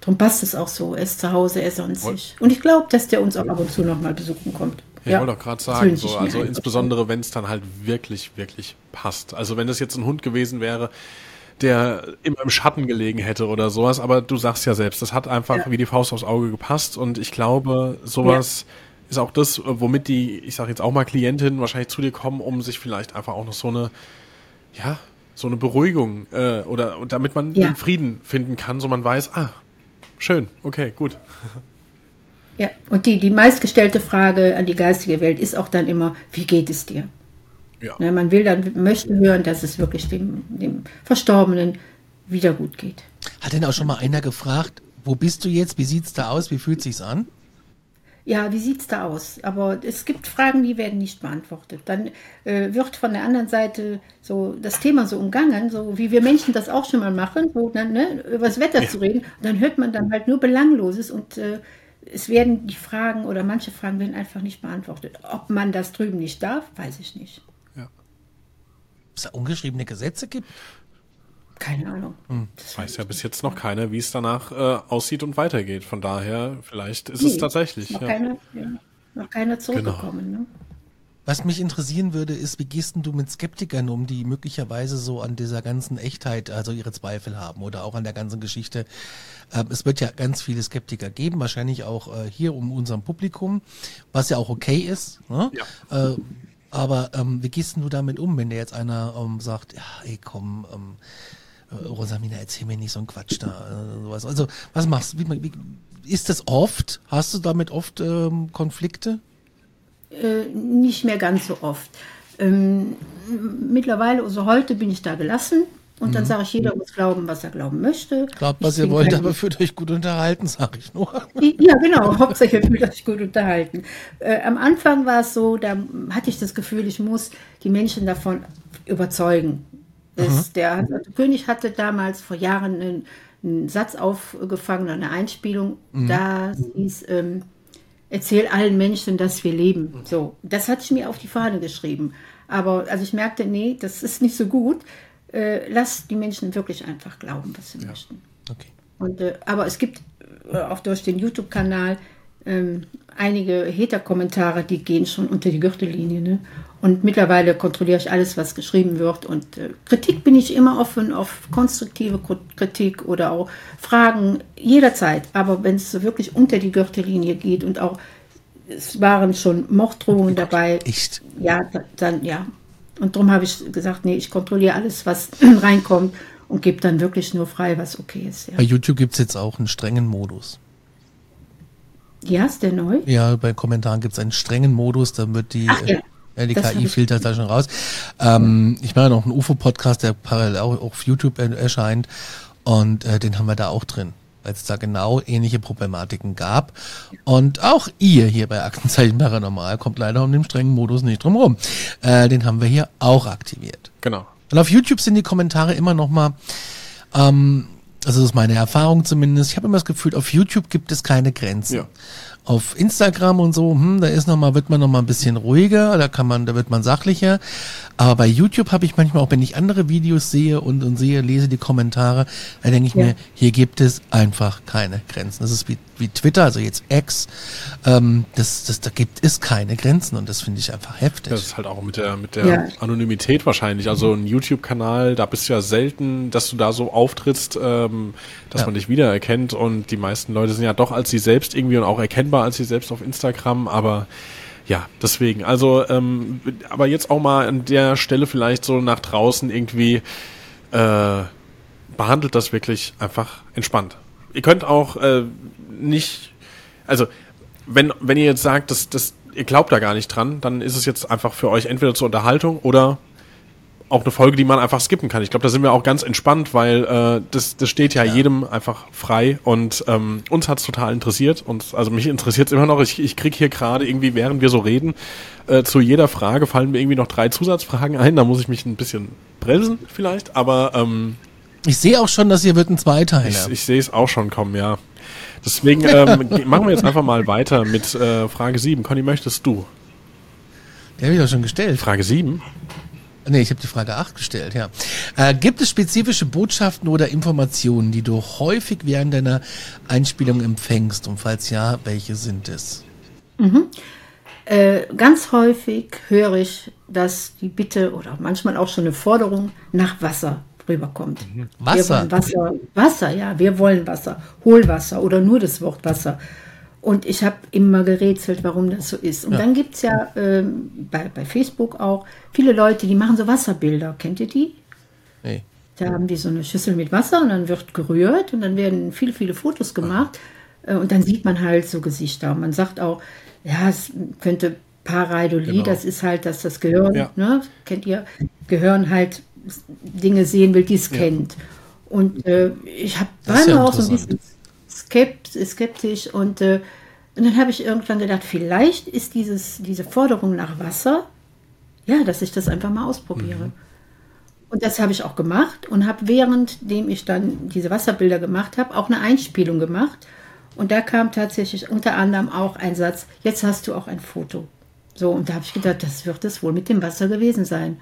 darum passt es auch so. Er ist zu Hause, er sonst sich. Und ich glaube, dass der uns auch ab und zu noch mal besuchen kommt. Ich wollte auch gerade sagen, so, also insbesondere wenn es dann halt wirklich, wirklich passt. Also wenn das jetzt ein Hund gewesen wäre, der immer im Schatten gelegen hätte oder sowas, aber du sagst ja selbst, das hat einfach Ja. wie die Faust aufs Auge gepasst und ich glaube, sowas ist auch das, womit die, ich sage jetzt auch mal Klientinnen wahrscheinlich zu dir kommen, um sich vielleicht einfach auch noch so eine, ja, so eine Beruhigung äh, oder damit man Ja. den Frieden finden kann, so man weiß, ah, schön, okay, gut. Ja, und die, die meistgestellte Frage an die geistige Welt ist auch dann immer, wie geht es dir? Ja. Ne, man will dann, möchte hören, dass es wirklich dem, dem Verstorbenen wieder gut geht. Hat denn auch schon mal einer gefragt, wo bist du jetzt? Wie sieht's da aus? Wie fühlt sich's an? Ja, wie sieht's da aus? Aber es gibt Fragen, die werden nicht beantwortet. Dann äh, wird von der anderen Seite so das Thema so umgangen, so wie wir Menschen das auch schon mal machen, so dann, ne, über das Wetter zu reden. Dann hört man dann halt nur Belangloses und äh, es werden die Fragen oder manche Fragen werden einfach nicht beantwortet. Ob man das drüben nicht darf, weiß ich nicht. Ob es da ungeschriebene Gesetze gibt? Keine Ahnung. Das weiß ja bis jetzt noch keiner, wie es danach äh, aussieht und weitergeht. Von daher, vielleicht ist es Nee, tatsächlich. Noch, Ja. keiner, ja, noch keiner zurückgekommen. Ne? Was mich interessieren würde, ist, wie gehst denn du mit Skeptikern um, die möglicherweise so an dieser ganzen Echtheit, also ihre Zweifel haben oder auch an der ganzen Geschichte? Ähm, es wird ja ganz viele Skeptiker geben, wahrscheinlich auch äh, hier um unserem Publikum, was ja auch okay ist. Ne? Äh, aber ähm, wie gehst du damit um, wenn dir jetzt einer ähm, sagt, ja, ey, komm, äh, Rosamina, erzähl mir nicht so einen Quatsch da, äh, sowas. Also, was machst du? Wie, wie, ist das oft? Hast du damit oft Konflikte? Äh, nicht mehr ganz so oft. Ähm, mittlerweile, also heute bin ich da gelassen und dann sage ich, jeder muss glauben, was er glauben möchte. Glaubt, was ihr wollt, aber fühlt euch gut unterhalten, sag ich nur. Ja, genau. *laughs* Hauptsache, ihr fühlt euch gut unterhalten. Äh, am Anfang war es so, da hatte ich das Gefühl, ich muss die Menschen davon überzeugen. Es, der, also König hatte damals vor Jahren einen, einen Satz aufgefangen, eine Einspielung, da hieß, ähm, erzähl allen Menschen, dass wir leben. So, das hatte ich mir auf die Fahne geschrieben. Aber also ich merkte, nee, das ist nicht so gut. Äh, lass die Menschen wirklich einfach glauben, was sie möchten. Okay. Und, äh, aber es gibt äh, auch durch den YouTube-Kanal ähm, einige Hater-Kommentare, die gehen schon unter die Gürtellinie. Ne? Und mittlerweile kontrolliere ich alles, was geschrieben wird. Und äh, Kritik bin ich immer offen auf konstruktive Ko- Kritik oder auch Fragen jederzeit. Aber wenn es so wirklich unter die Gürtellinie geht und auch es waren schon Morddrohungen dabei, Echt? ja, da- dann ja. Und darum habe ich gesagt, nee, ich kontrolliere alles, was *clears throat* reinkommt und gebe dann wirklich nur frei, was okay ist. Ja, Bei YouTube gibt's jetzt auch einen strengen Modus. Ja ist der neu? Ja, bei Kommentaren gibt's einen strengen Modus, dann wird die, Ach, ja. äh, die KI filtert da schon raus. Ähm, ich mache noch einen UFO-Podcast, der parallel auch auf YouTube er- erscheint und äh, den haben wir da auch drin. weil es da genau ähnliche Problematiken gab. Und auch ihr hier bei Aktenzeichen Paranormal kommt leider um den strengen Modus nicht drum rum. Äh, den haben wir hier auch aktiviert. Genau. Und auf YouTube sind die Kommentare immer noch mal, ähm, also das ist meine Erfahrung zumindest. Ich habe immer das Gefühl, auf YouTube gibt es keine Grenzen. Ja. Auf Instagram und so, hm, da ist noch mal, wird man noch mal ein bisschen ruhiger, da kann man, da wird man sachlicher. Aber bei YouTube habe ich manchmal auch, wenn ich andere Videos sehe und, und sehe, lese die Kommentare, da denke ich Ja. mir, hier gibt es einfach keine Grenzen. Das ist wie, wie Twitter, also jetzt X, ähm, das, das, da gibt es keine Grenzen und das finde ich einfach heftig. Das ist halt auch mit der, mit der Ja. Anonymität wahrscheinlich. Also ein YouTube-Kanal, da bist du ja selten, dass du da so auftrittst, ähm, dass Ja. man dich wiedererkennt. Und die meisten Leute sind ja doch als sie selbst irgendwie und auch erkennbar als sie selbst auf Instagram. Aber ja, deswegen. Also, ähm, aber jetzt auch mal an der Stelle vielleicht so nach draußen irgendwie äh, behandelt das wirklich einfach entspannt. Ihr könnt auch äh, nicht, also wenn, wenn ihr jetzt sagt, dass, dass ihr glaubt da gar nicht dran, dann ist es jetzt einfach für euch entweder zur Unterhaltung oder auch eine Folge, die man einfach skippen kann. Ich glaube, da sind wir auch ganz entspannt, weil äh, das, das steht ja, jedem einfach frei und ähm, uns hat's total interessiert und also mich interessiert es immer noch. Ich, ich krieg hier gerade irgendwie, während wir so reden, äh, zu jeder Frage fallen mir irgendwie noch drei Zusatzfragen ein. Da muss ich mich ein bisschen bremsen vielleicht, aber ähm, Ich sehe auch schon, dass hier wird ein Zweiteiler. ich, ich sehe es auch schon kommen, ja. Deswegen ähm, machen wir jetzt einfach mal weiter mit äh, Frage 7. Conny, möchtest du? Der habe ich doch schon gestellt. Frage 7? Nee, ich habe die Frage 8 gestellt, ja. Äh, gibt es spezifische Botschaften oder Informationen, die du häufig während deiner Einspielung empfängst? Und falls ja, welche sind es? Äh, ganz häufig höre ich, dass die Bitte oder manchmal auch schon eine Forderung nach Wasser rüberkommt. Wir Wasser? Wasser, Wasser, ja, wir wollen Wasser, Hohlwasser oder nur das Wort Wasser. Und ich habe immer gerätselt, warum das so ist. Und dann gibt es ja ähm, bei, bei Facebook auch viele Leute, die machen so Wasserbilder. Kennt ihr die? Nee. Da haben die so eine Schüssel mit Wasser und dann wird gerührt und dann werden viele, viele Fotos gemacht. Äh, Und dann sieht man halt so Gesichter. Und man sagt auch, ja, es könnte Pareidolie, Genau. das ist halt, dass das Gehirn, Ja. ne, kennt ihr, Gehirn halt Dinge sehen will, die es kennt. Und äh, ich hab, Das war ja auch so ein bisschen skept, skeptisch und, äh, und dann habe ich irgendwann gedacht, vielleicht ist dieses, diese Forderung nach Wasser, ja, dass ich das einfach mal ausprobiere. Mhm. Und das habe ich auch gemacht und habe währenddem ich dann diese Wasserbilder gemacht habe, auch eine Einspielung gemacht. Und da kam tatsächlich unter anderem auch ein Satz, jetzt hast du auch ein Foto. So, und da habe ich gedacht, das wird es wohl mit dem Wasser gewesen sein.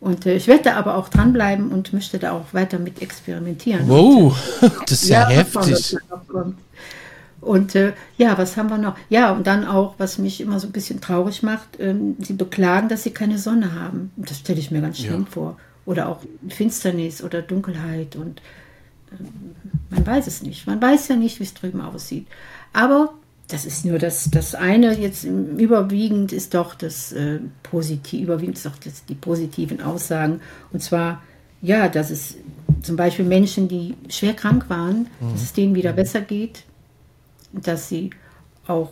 Und äh, ich werde da aber auch dranbleiben und möchte da auch weiter mit experimentieren. Wow, *laughs* das ist ja, was heftig. Und äh, ja, was haben wir noch? Ja, und dann auch, was mich immer so ein bisschen traurig macht, ähm, sie beklagen, dass sie keine Sonne haben. Das stelle ich mir ganz schlimm Ja. vor. Oder auch Finsternis oder Dunkelheit. Und ähm, man weiß es nicht. Man weiß ja nicht, wie es drüben aussieht. Aber das ist nur das, das eine. Jetzt überwiegend ist doch das äh, positiv, überwiegend ist doch das, die positiven Aussagen. Und zwar, ja, dass es zum Beispiel Menschen, die schwer krank waren, dass es denen wieder besser geht, dass sie auch,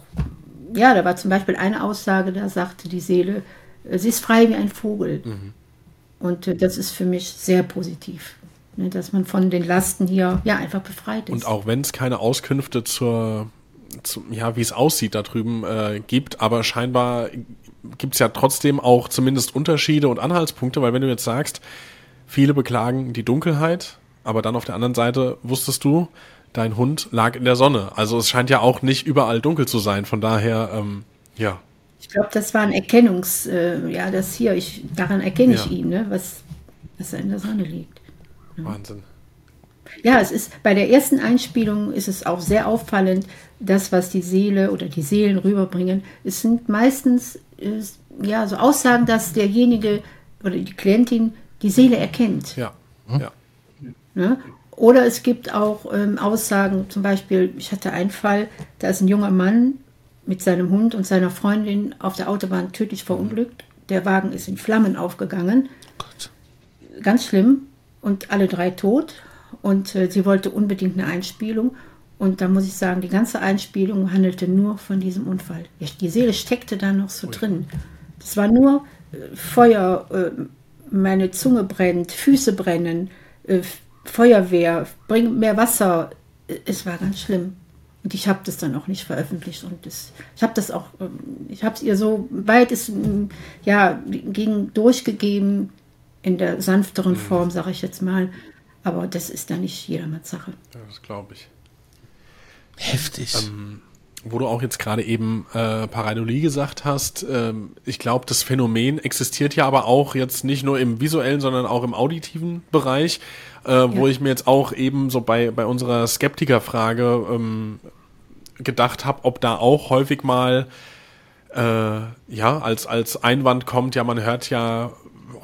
ja, da war zum Beispiel eine Aussage, da sagte die Seele, sie ist frei wie ein Vogel. Und äh, das ist für mich sehr positiv, ne, dass man von den Lasten hier ja einfach befreit ist. Und auch wenn es keine Auskünfte zur, zu, ja, wie es aussieht da drüben äh, gibt, aber scheinbar gibt es ja trotzdem auch zumindest Unterschiede und Anhaltspunkte, weil wenn du jetzt sagst, viele beklagen die Dunkelheit, aber dann auf der anderen Seite wusstest du, dein Hund lag in der Sonne. Also es scheint ja auch nicht überall dunkel zu sein. Von daher, ähm, ja, Ich glaube, das war ein Erkennungs, äh, ja, das hier, ich, daran erkenne ich Ja. ihn, ne, was, dass er in der Sonne liegt. Wahnsinn. Ja, es ist bei der ersten Einspielung ist es auch sehr auffallend, das, was die Seele oder die Seelen rüberbringen. Es sind meistens äh, ja so Aussagen, dass derjenige oder die Klientin die Seele erkennt. Ja, ja. Ne? Oder es gibt auch ähm, Aussagen, zum Beispiel, ich hatte einen Fall, da ist ein junger Mann mit seinem Hund und seiner Freundin auf der Autobahn tödlich verunglückt. Der Wagen ist in Flammen aufgegangen. Ganz schlimm. Und alle drei tot. Und äh, sie wollte unbedingt eine Einspielung. Und da muss ich sagen, die ganze Einspielung handelte nur von diesem Unfall. Die Seele steckte da noch so drin. Das war nur äh, Feuer, äh, meine Zunge brennt, Füße brennen, äh, Feuerwehr, bring mehr Wasser. es war ganz schlimm. Und ich habe das dann auch nicht veröffentlicht. Und das, ich habe das auch, ähm, ich habe es ihr so weit es ja, ging durchgegeben, in der sanfteren mhm. Form, sage ich jetzt mal. Aber das ist dann nicht jedermanns Sache. Ja, das glaube ich. Heftig. Ähm, wo du auch jetzt gerade eben äh, Pareidolie gesagt hast, ähm, ich glaube, das Phänomen existiert ja aber auch jetzt nicht nur im visuellen, sondern auch im auditiven Bereich, äh, ja. wo ich mir jetzt auch eben so bei, bei unserer Skeptikerfrage ähm, gedacht habe, ob da auch häufig mal äh, ja als, als Einwand kommt, ja, man hört ja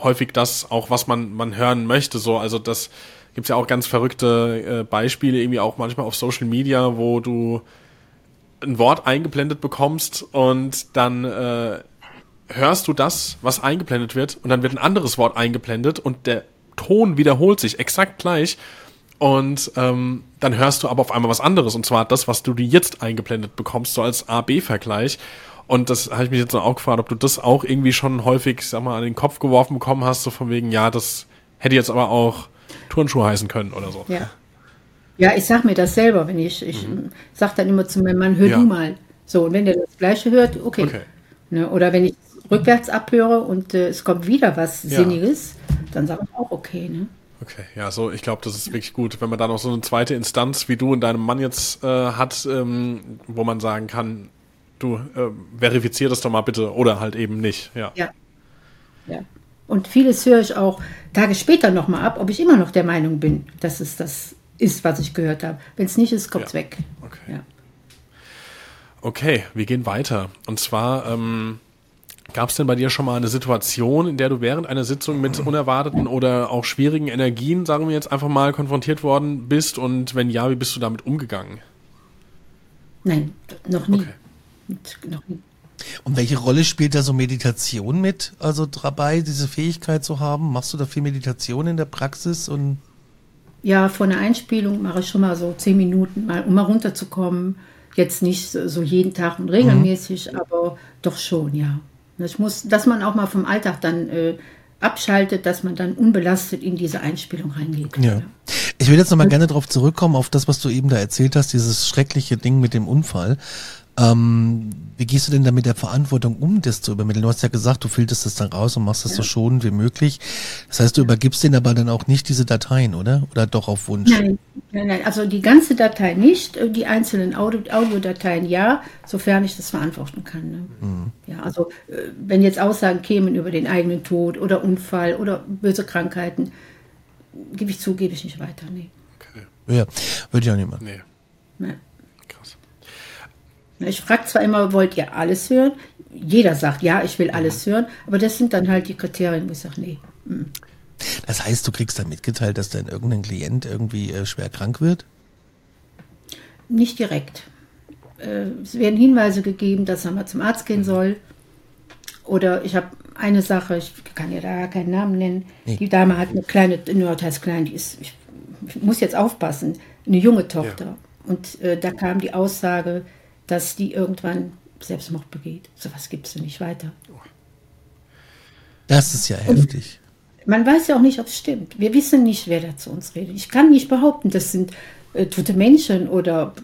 häufig das auch, was man, man hören möchte, so, also das gibt's ja auch ganz verrückte äh, Beispiele, irgendwie auch manchmal auf Social Media, wo du ein Wort eingeblendet bekommst und dann äh, hörst du das, was eingeblendet wird, und dann wird ein anderes Wort eingeblendet und der Ton wiederholt sich exakt gleich. Und ähm, dann hörst du aber auf einmal was anderes, und zwar das, was du dir jetzt eingeblendet bekommst, so als A-B-Vergleich. Und das habe ich mich jetzt auch gefragt, ob du das auch irgendwie schon häufig, sag mal, an den Kopf geworfen bekommen hast, so von wegen, ja, das hätte jetzt aber auch Turnschuhe heißen können oder so. Ja. Ja, ich sag mir das selber, wenn ich, ich mhm. sag dann immer zu meinem Mann, hör ja. du mal. So, und wenn der das Gleiche hört, okay. okay. Ne, oder wenn ich rückwärts abhöre und äh, es kommt wieder was ja. Sinniges, dann sage ich auch okay. Ne? Okay, ja, so, ich glaube, das ist wirklich gut, wenn man da noch so eine zweite Instanz wie du und deinem Mann jetzt äh, hat, ähm, wo man sagen kann, du äh, verifizier das doch mal bitte oder halt eben nicht. Ja. ja. ja. Und vieles höre ich auch Tage später nochmal ab, ob ich immer noch der Meinung bin, dass es das ist, was ich gehört habe. Wenn es nicht ist, kommt es ja. weg. Okay. Ja. okay, wir gehen weiter. Und zwar ähm, gab es denn bei dir schon mal eine Situation, in der du während einer Sitzung mit unerwarteten oder auch schwierigen Energien, sagen wir jetzt einfach mal, konfrontiert worden bist? Und wenn ja, wie bist du damit umgegangen? Nein, noch nie. Okay. Noch nie. Und welche Rolle spielt da so Meditation mit, also dabei, diese Fähigkeit zu haben? Machst du da viel Meditation in der Praxis und ja, vor einer Einspielung mache ich schon mal so zehn Minuten, mal, um mal runterzukommen. Jetzt nicht so jeden Tag und regelmäßig, mhm. aber doch schon, ja. Ich muss, dass man auch mal vom Alltag dann äh, abschaltet, dass man dann unbelastet in diese Einspielung reingeht. Ja. Ich will jetzt nochmal gerne darauf zurückkommen, auf das, was du eben da erzählt hast, dieses schreckliche Ding mit dem Unfall. Ähm, wie gehst du denn da mit der Verantwortung um, das zu übermitteln? Du hast ja gesagt, du filterst das dann raus und machst das ja. so schonend wie möglich. Das heißt, du übergibst denen aber dann auch nicht diese Dateien, oder? Oder doch auf Wunsch? Nein, nein, nein. Also die ganze Datei nicht, die einzelnen Audio Audiodateien ja, sofern ich das verantworten kann. Ne? Mhm. Ja, also äh, wenn jetzt Aussagen kämen über den eigenen Tod oder Unfall oder böse Krankheiten, gebe ich zu, gebe ich nicht weiter. Nee. Okay. Ja, würde ich auch nicht machen. Nee. nee. Ich frage zwar immer, wollt ihr alles hören? Jeder sagt, ja, ich will alles hören, aber das sind dann halt die Kriterien, wo ich sage, nee. Mm. Das heißt, du kriegst dann mitgeteilt, dass dein irgendein Klient irgendwie äh, schwer krank wird? Nicht direkt. Äh, es werden Hinweise gegeben, dass er mal zum Arzt gehen soll. Oder ich habe eine Sache, ich kann ja da keinen Namen nennen. Nee. Die Dame hat eine kleine, nur heißt klein, die ist, ich, ich, muss jetzt aufpassen, eine junge Tochter. Ja. Und äh, da kam die Aussage, dass die irgendwann Selbstmord begeht. Sowas gibt es nicht weiter. Das ist ja heftig. Und man weiß ja auch nicht, ob es stimmt. Wir wissen nicht, wer da zu uns redet. Ich kann nicht behaupten, das sind äh, tote Menschen oder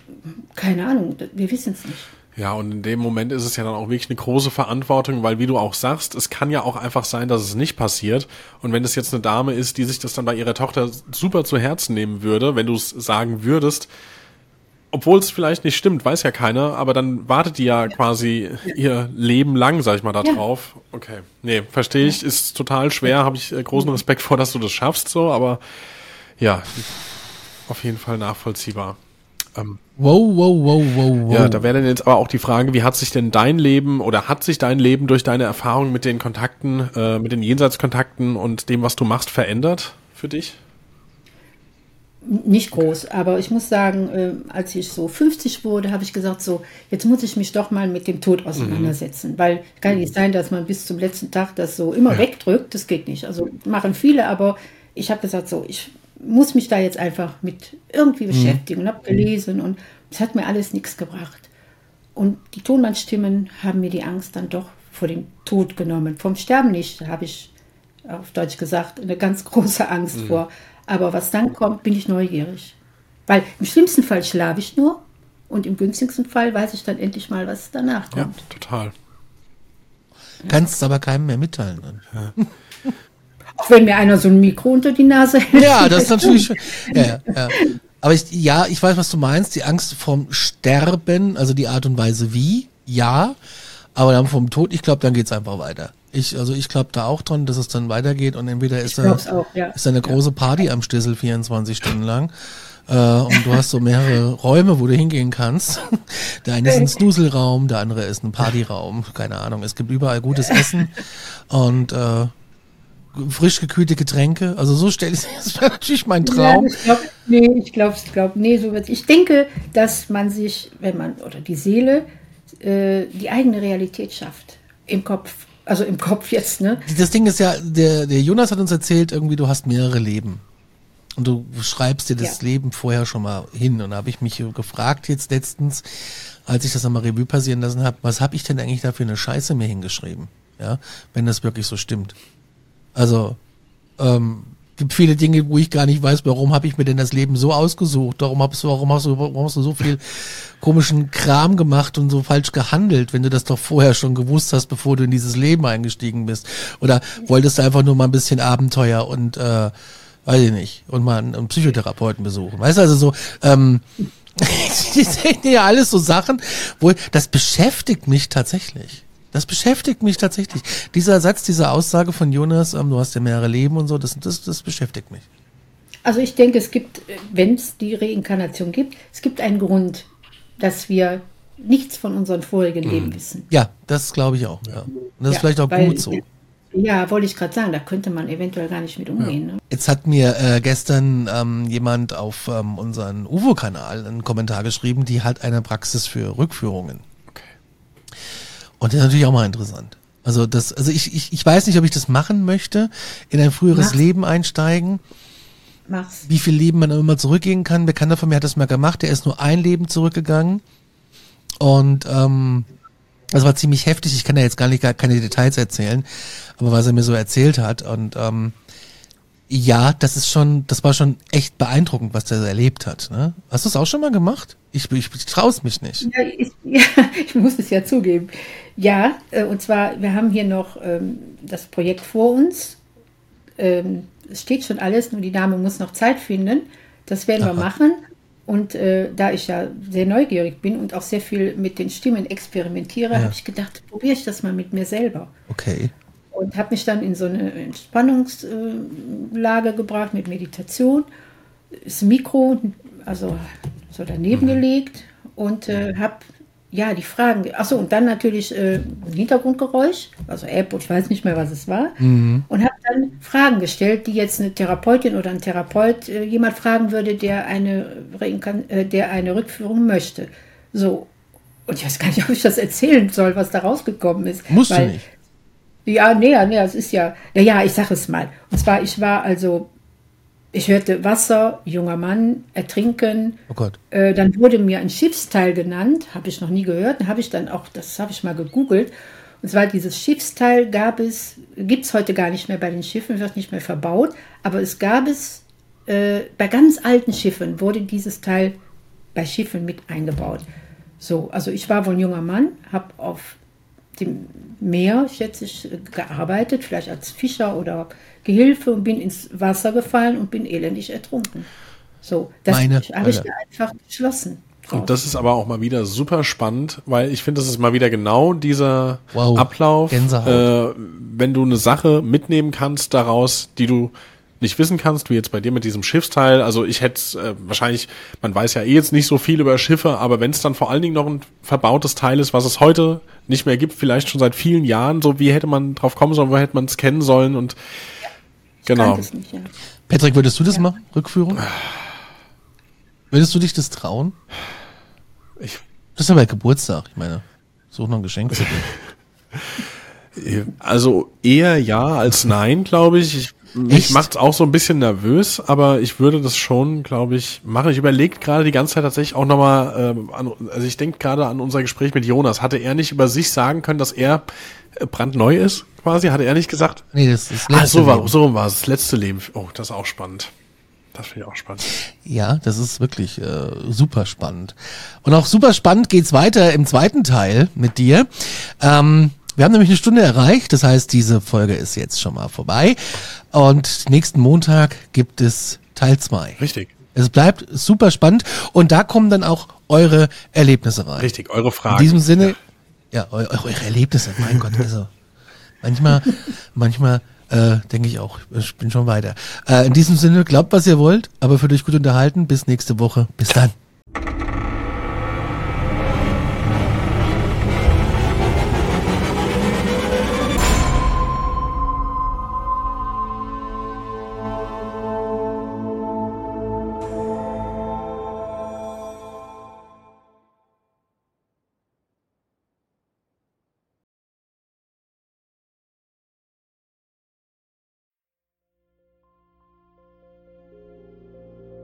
keine Ahnung. Wir wissen es nicht. Ja, und in dem Moment ist es ja dann auch wirklich eine große Verantwortung, weil wie du auch sagst, es kann ja auch einfach sein, dass es nicht passiert. Und wenn es jetzt eine Dame ist, die sich das dann bei ihrer Tochter super zu Herzen nehmen würde, wenn du es sagen würdest, obwohl es vielleicht nicht stimmt, weiß ja keiner, aber dann wartet die ja quasi ihr Leben lang, sag ich mal, da drauf. Ja. Okay. Nee, verstehe ich, ist total schwer, habe ich äh, großen Respekt vor, dass du das schaffst, so, aber ja, auf jeden Fall nachvollziehbar. Ähm, wow, wow, wow, wow, wow. Ja, da wäre dann jetzt aber auch die Frage, wie hat sich denn dein Leben oder hat sich dein Leben durch deine Erfahrung mit den Kontakten, äh, mit den Jenseitskontakten und dem, was du machst, verändert für dich? Nicht groß, aber ich muss sagen, äh, als ich so 50 wurde, habe ich gesagt, so, jetzt muss ich mich doch mal mit dem Tod auseinandersetzen. Mhm. Weil kann nicht sein, dass man bis zum letzten Tag das so immer ja. wegdrückt. Das geht nicht. Also machen viele, aber ich habe gesagt, so, ich muss mich da jetzt einfach mit irgendwie mhm. beschäftigen und habe gelesen und es hat mir alles nichts gebracht. Und die Tonbandstimmen haben mir die Angst dann doch vor dem Tod genommen. Vom Sterben nicht, habe ich auf Deutsch gesagt, eine ganz *laughs* große Angst mhm. vor. Aber was dann kommt, bin ich neugierig. Weil im schlimmsten Fall schlafe ich nur und im günstigsten Fall weiß ich dann endlich mal, was danach Ja, kommt. total. Kannst es aber keinem mehr mitteilen. Dann. Auch wenn mir einer so ein Mikro unter die Nase hält. Ja, das ist *laughs* natürlich. schön. Ja, ja, ja. Aber ich, ja, ich weiß, was du meinst. Die Angst vom Sterben, also die Art und Weise wie, ja. Aber dann vom Tod, ich glaube, dann geht's einfach weiter. Ich, also ich glaube da auch dran, dass es dann weitergeht und entweder ist da, auch, ja. ist da eine große Party am Stissel 24 Stunden lang. Äh, und du hast so mehrere Räume, wo du hingehen kannst. *laughs* Der eine ist ein Snuselraum, der andere ist ein Partyraum, keine Ahnung. Es gibt überall gutes Essen und äh, frisch gekühlte Getränke. Also so stelle ich *laughs* das wäre natürlich mein Traum. Ja, ich glaub, nee, ich glaube, ich glaub, nee, so wird Ich denke, dass man sich, wenn man, oder die Seele, äh, die eigene Realität schafft. Im Kopf. Also im Kopf jetzt, ne? Das Ding ist ja, der, der Jonas hat uns erzählt, irgendwie du hast mehrere Leben. Und du schreibst dir das Ja. Leben vorher schon mal hin. Und da habe ich mich gefragt jetzt letztens, als ich das einmal Revue passieren lassen habe, was habe ich denn eigentlich da für eine Scheiße mir hingeschrieben? Ja, wenn das wirklich so stimmt. Also, ähm, gibt viele Dinge, wo ich gar nicht weiß, warum habe ich mir denn das Leben so ausgesucht? Warum hast du, warum hast du, warum hast du so viel komischen Kram gemacht und so falsch gehandelt, wenn du das doch vorher schon gewusst hast, bevor du in dieses Leben eingestiegen bist? Oder wolltest du einfach nur mal ein bisschen Abenteuer und äh, weiß ich nicht, und mal einen, einen Psychotherapeuten besuchen? Weißt du, also so, ähm, das sind ja alles so Sachen, wo das beschäftigt mich tatsächlich. Das beschäftigt mich tatsächlich. Dieser Satz, diese Aussage von Jonas, ähm, du hast ja mehrere Leben und so, das, das, das beschäftigt mich. Also ich denke, es gibt, wenn es die Reinkarnation gibt, es gibt einen Grund, dass wir nichts von unseren vorigen Leben wissen. Ja, das glaube ich auch. Ja. Und das ist Ja, vielleicht auch weil- gut so. Ja, wollte ich gerade sagen, da könnte man eventuell gar nicht mit umgehen. Ne? Jetzt hat mir äh, gestern ähm, jemand auf ähm, unseren UFO-Kanal einen Kommentar geschrieben, die hat eine Praxis für Rückführungen. Und das ist natürlich auch mal interessant. Also das, also ich, ich, ich weiß nicht, ob ich das machen möchte, in ein früheres Mach's. Leben einsteigen, Mach's. wie viel Leben man immer zurückgehen kann. Ein Bekannter von mir hat das mal gemacht, der ist nur ein Leben zurückgegangen. Und ähm, das war ziemlich heftig. Ich kann ja jetzt gar nicht gar keine Details erzählen, aber was er mir so erzählt hat. Und ähm, ja, das ist schon, das war schon echt beeindruckend, was der erlebt hat. Ne? Hast du es auch schon mal gemacht? Ich, ich, ich traue es mich nicht. Ja ich, ja, *laughs* ich muss es ja zugeben. Ja, äh, und zwar, wir haben hier noch ähm, das Projekt vor uns. Ähm, es steht schon alles, nur die Dame muss noch Zeit finden. Das werden wir machen. Und äh, da ich ja sehr neugierig bin und auch sehr viel mit den Stimmen experimentiere, habe ich gedacht, probiere ich das mal mit mir selber. Okay. und habe mich dann in so eine Entspannungslage gebracht mit Meditation, das Mikro also so daneben gelegt und äh, habe ja die Fragen, achso und dann natürlich äh, ein Hintergrundgeräusch, also App, ich weiß nicht mehr, was es war, und habe dann Fragen gestellt, die jetzt eine Therapeutin oder ein Therapeut äh, jemand fragen würde, der eine, äh, der eine Rückführung möchte. So. Und ich weiß gar nicht, ob ich das erzählen soll, was da rausgekommen ist. Musst du weil- nicht. ja, nee, nee, es ist ja, ja, ja, ich sag es mal. Und zwar, ich war also, ich hörte Wasser, junger Mann, ertrinken. Oh Gott. Äh, dann wurde mir ein Schiffsteil genannt, habe ich noch nie gehört. Dann habe ich dann auch, das habe ich mal gegoogelt. Und zwar dieses Schiffsteil gab es, gibt es heute gar nicht mehr bei den Schiffen, wird nicht mehr verbaut. Aber es gab es äh, bei ganz alten Schiffen, wurde dieses Teil bei Schiffen mit eingebaut. So, also ich war wohl ein junger Mann, habe auf dem Meer, schätze ich, gearbeitet, vielleicht als Fischer oder Gehilfe und bin ins Wasser gefallen und bin elendig ertrunken. So, das Meine habe ich da einfach beschlossen. Und das ist aber auch mal wieder super spannend, weil ich finde, das ist mal wieder genau dieser Wow. Ablauf, äh, wenn du eine Sache mitnehmen kannst daraus, die du nicht wissen kannst, wie jetzt bei dir mit diesem Schiffsteil. Also ich hätte äh, wahrscheinlich, man weiß ja eh jetzt nicht so viel über Schiffe, aber wenn es dann vor allen Dingen noch ein verbautes Teil ist, was es heute nicht mehr gibt, vielleicht schon seit vielen Jahren, so wie hätte man drauf kommen sollen, wo hätte man es kennen sollen und genau. Nicht, ja. Patrick, würdest du das machen? Rückführung? Würdest du dich das trauen? Ich, Das ist ja bald Geburtstag. Ich meine, such noch ein Geschenk zu dir. *laughs* Also eher ja als nein, glaube ich. ich mich Echt? macht's auch so ein bisschen nervös, aber ich würde das schon, glaube ich, machen. Ich überlege gerade die ganze Zeit tatsächlich auch nochmal, ähm, an, also ich denke gerade an unser Gespräch mit Jonas. Hatte er nicht über sich sagen können, dass er äh, brandneu ist, quasi? Hatte er nicht gesagt? Nee, das ist Ah, letzte so war, so war es, das letzte Leben. Oh, das ist auch spannend. Das finde ich auch spannend. Ja, das ist wirklich äh, super spannend. Und auch super spannend geht's weiter im zweiten Teil mit dir. Ähm, wir haben nämlich eine Stunde erreicht, das heißt, diese Folge ist jetzt schon mal vorbei. Und nächsten Montag gibt es Teil zwei. Richtig. Es bleibt super spannend und da kommen dann auch eure Erlebnisse rein. Richtig, eure Fragen. In diesem Sinne, ja, eu eure Erlebnisse, mein Gott, also manchmal, manchmal äh, denke ich auch, ich bin schon weiter. Äh, in diesem Sinne, glaubt, was ihr wollt, aber fühlt euch gut unterhalten. Bis nächste Woche. Bis dann.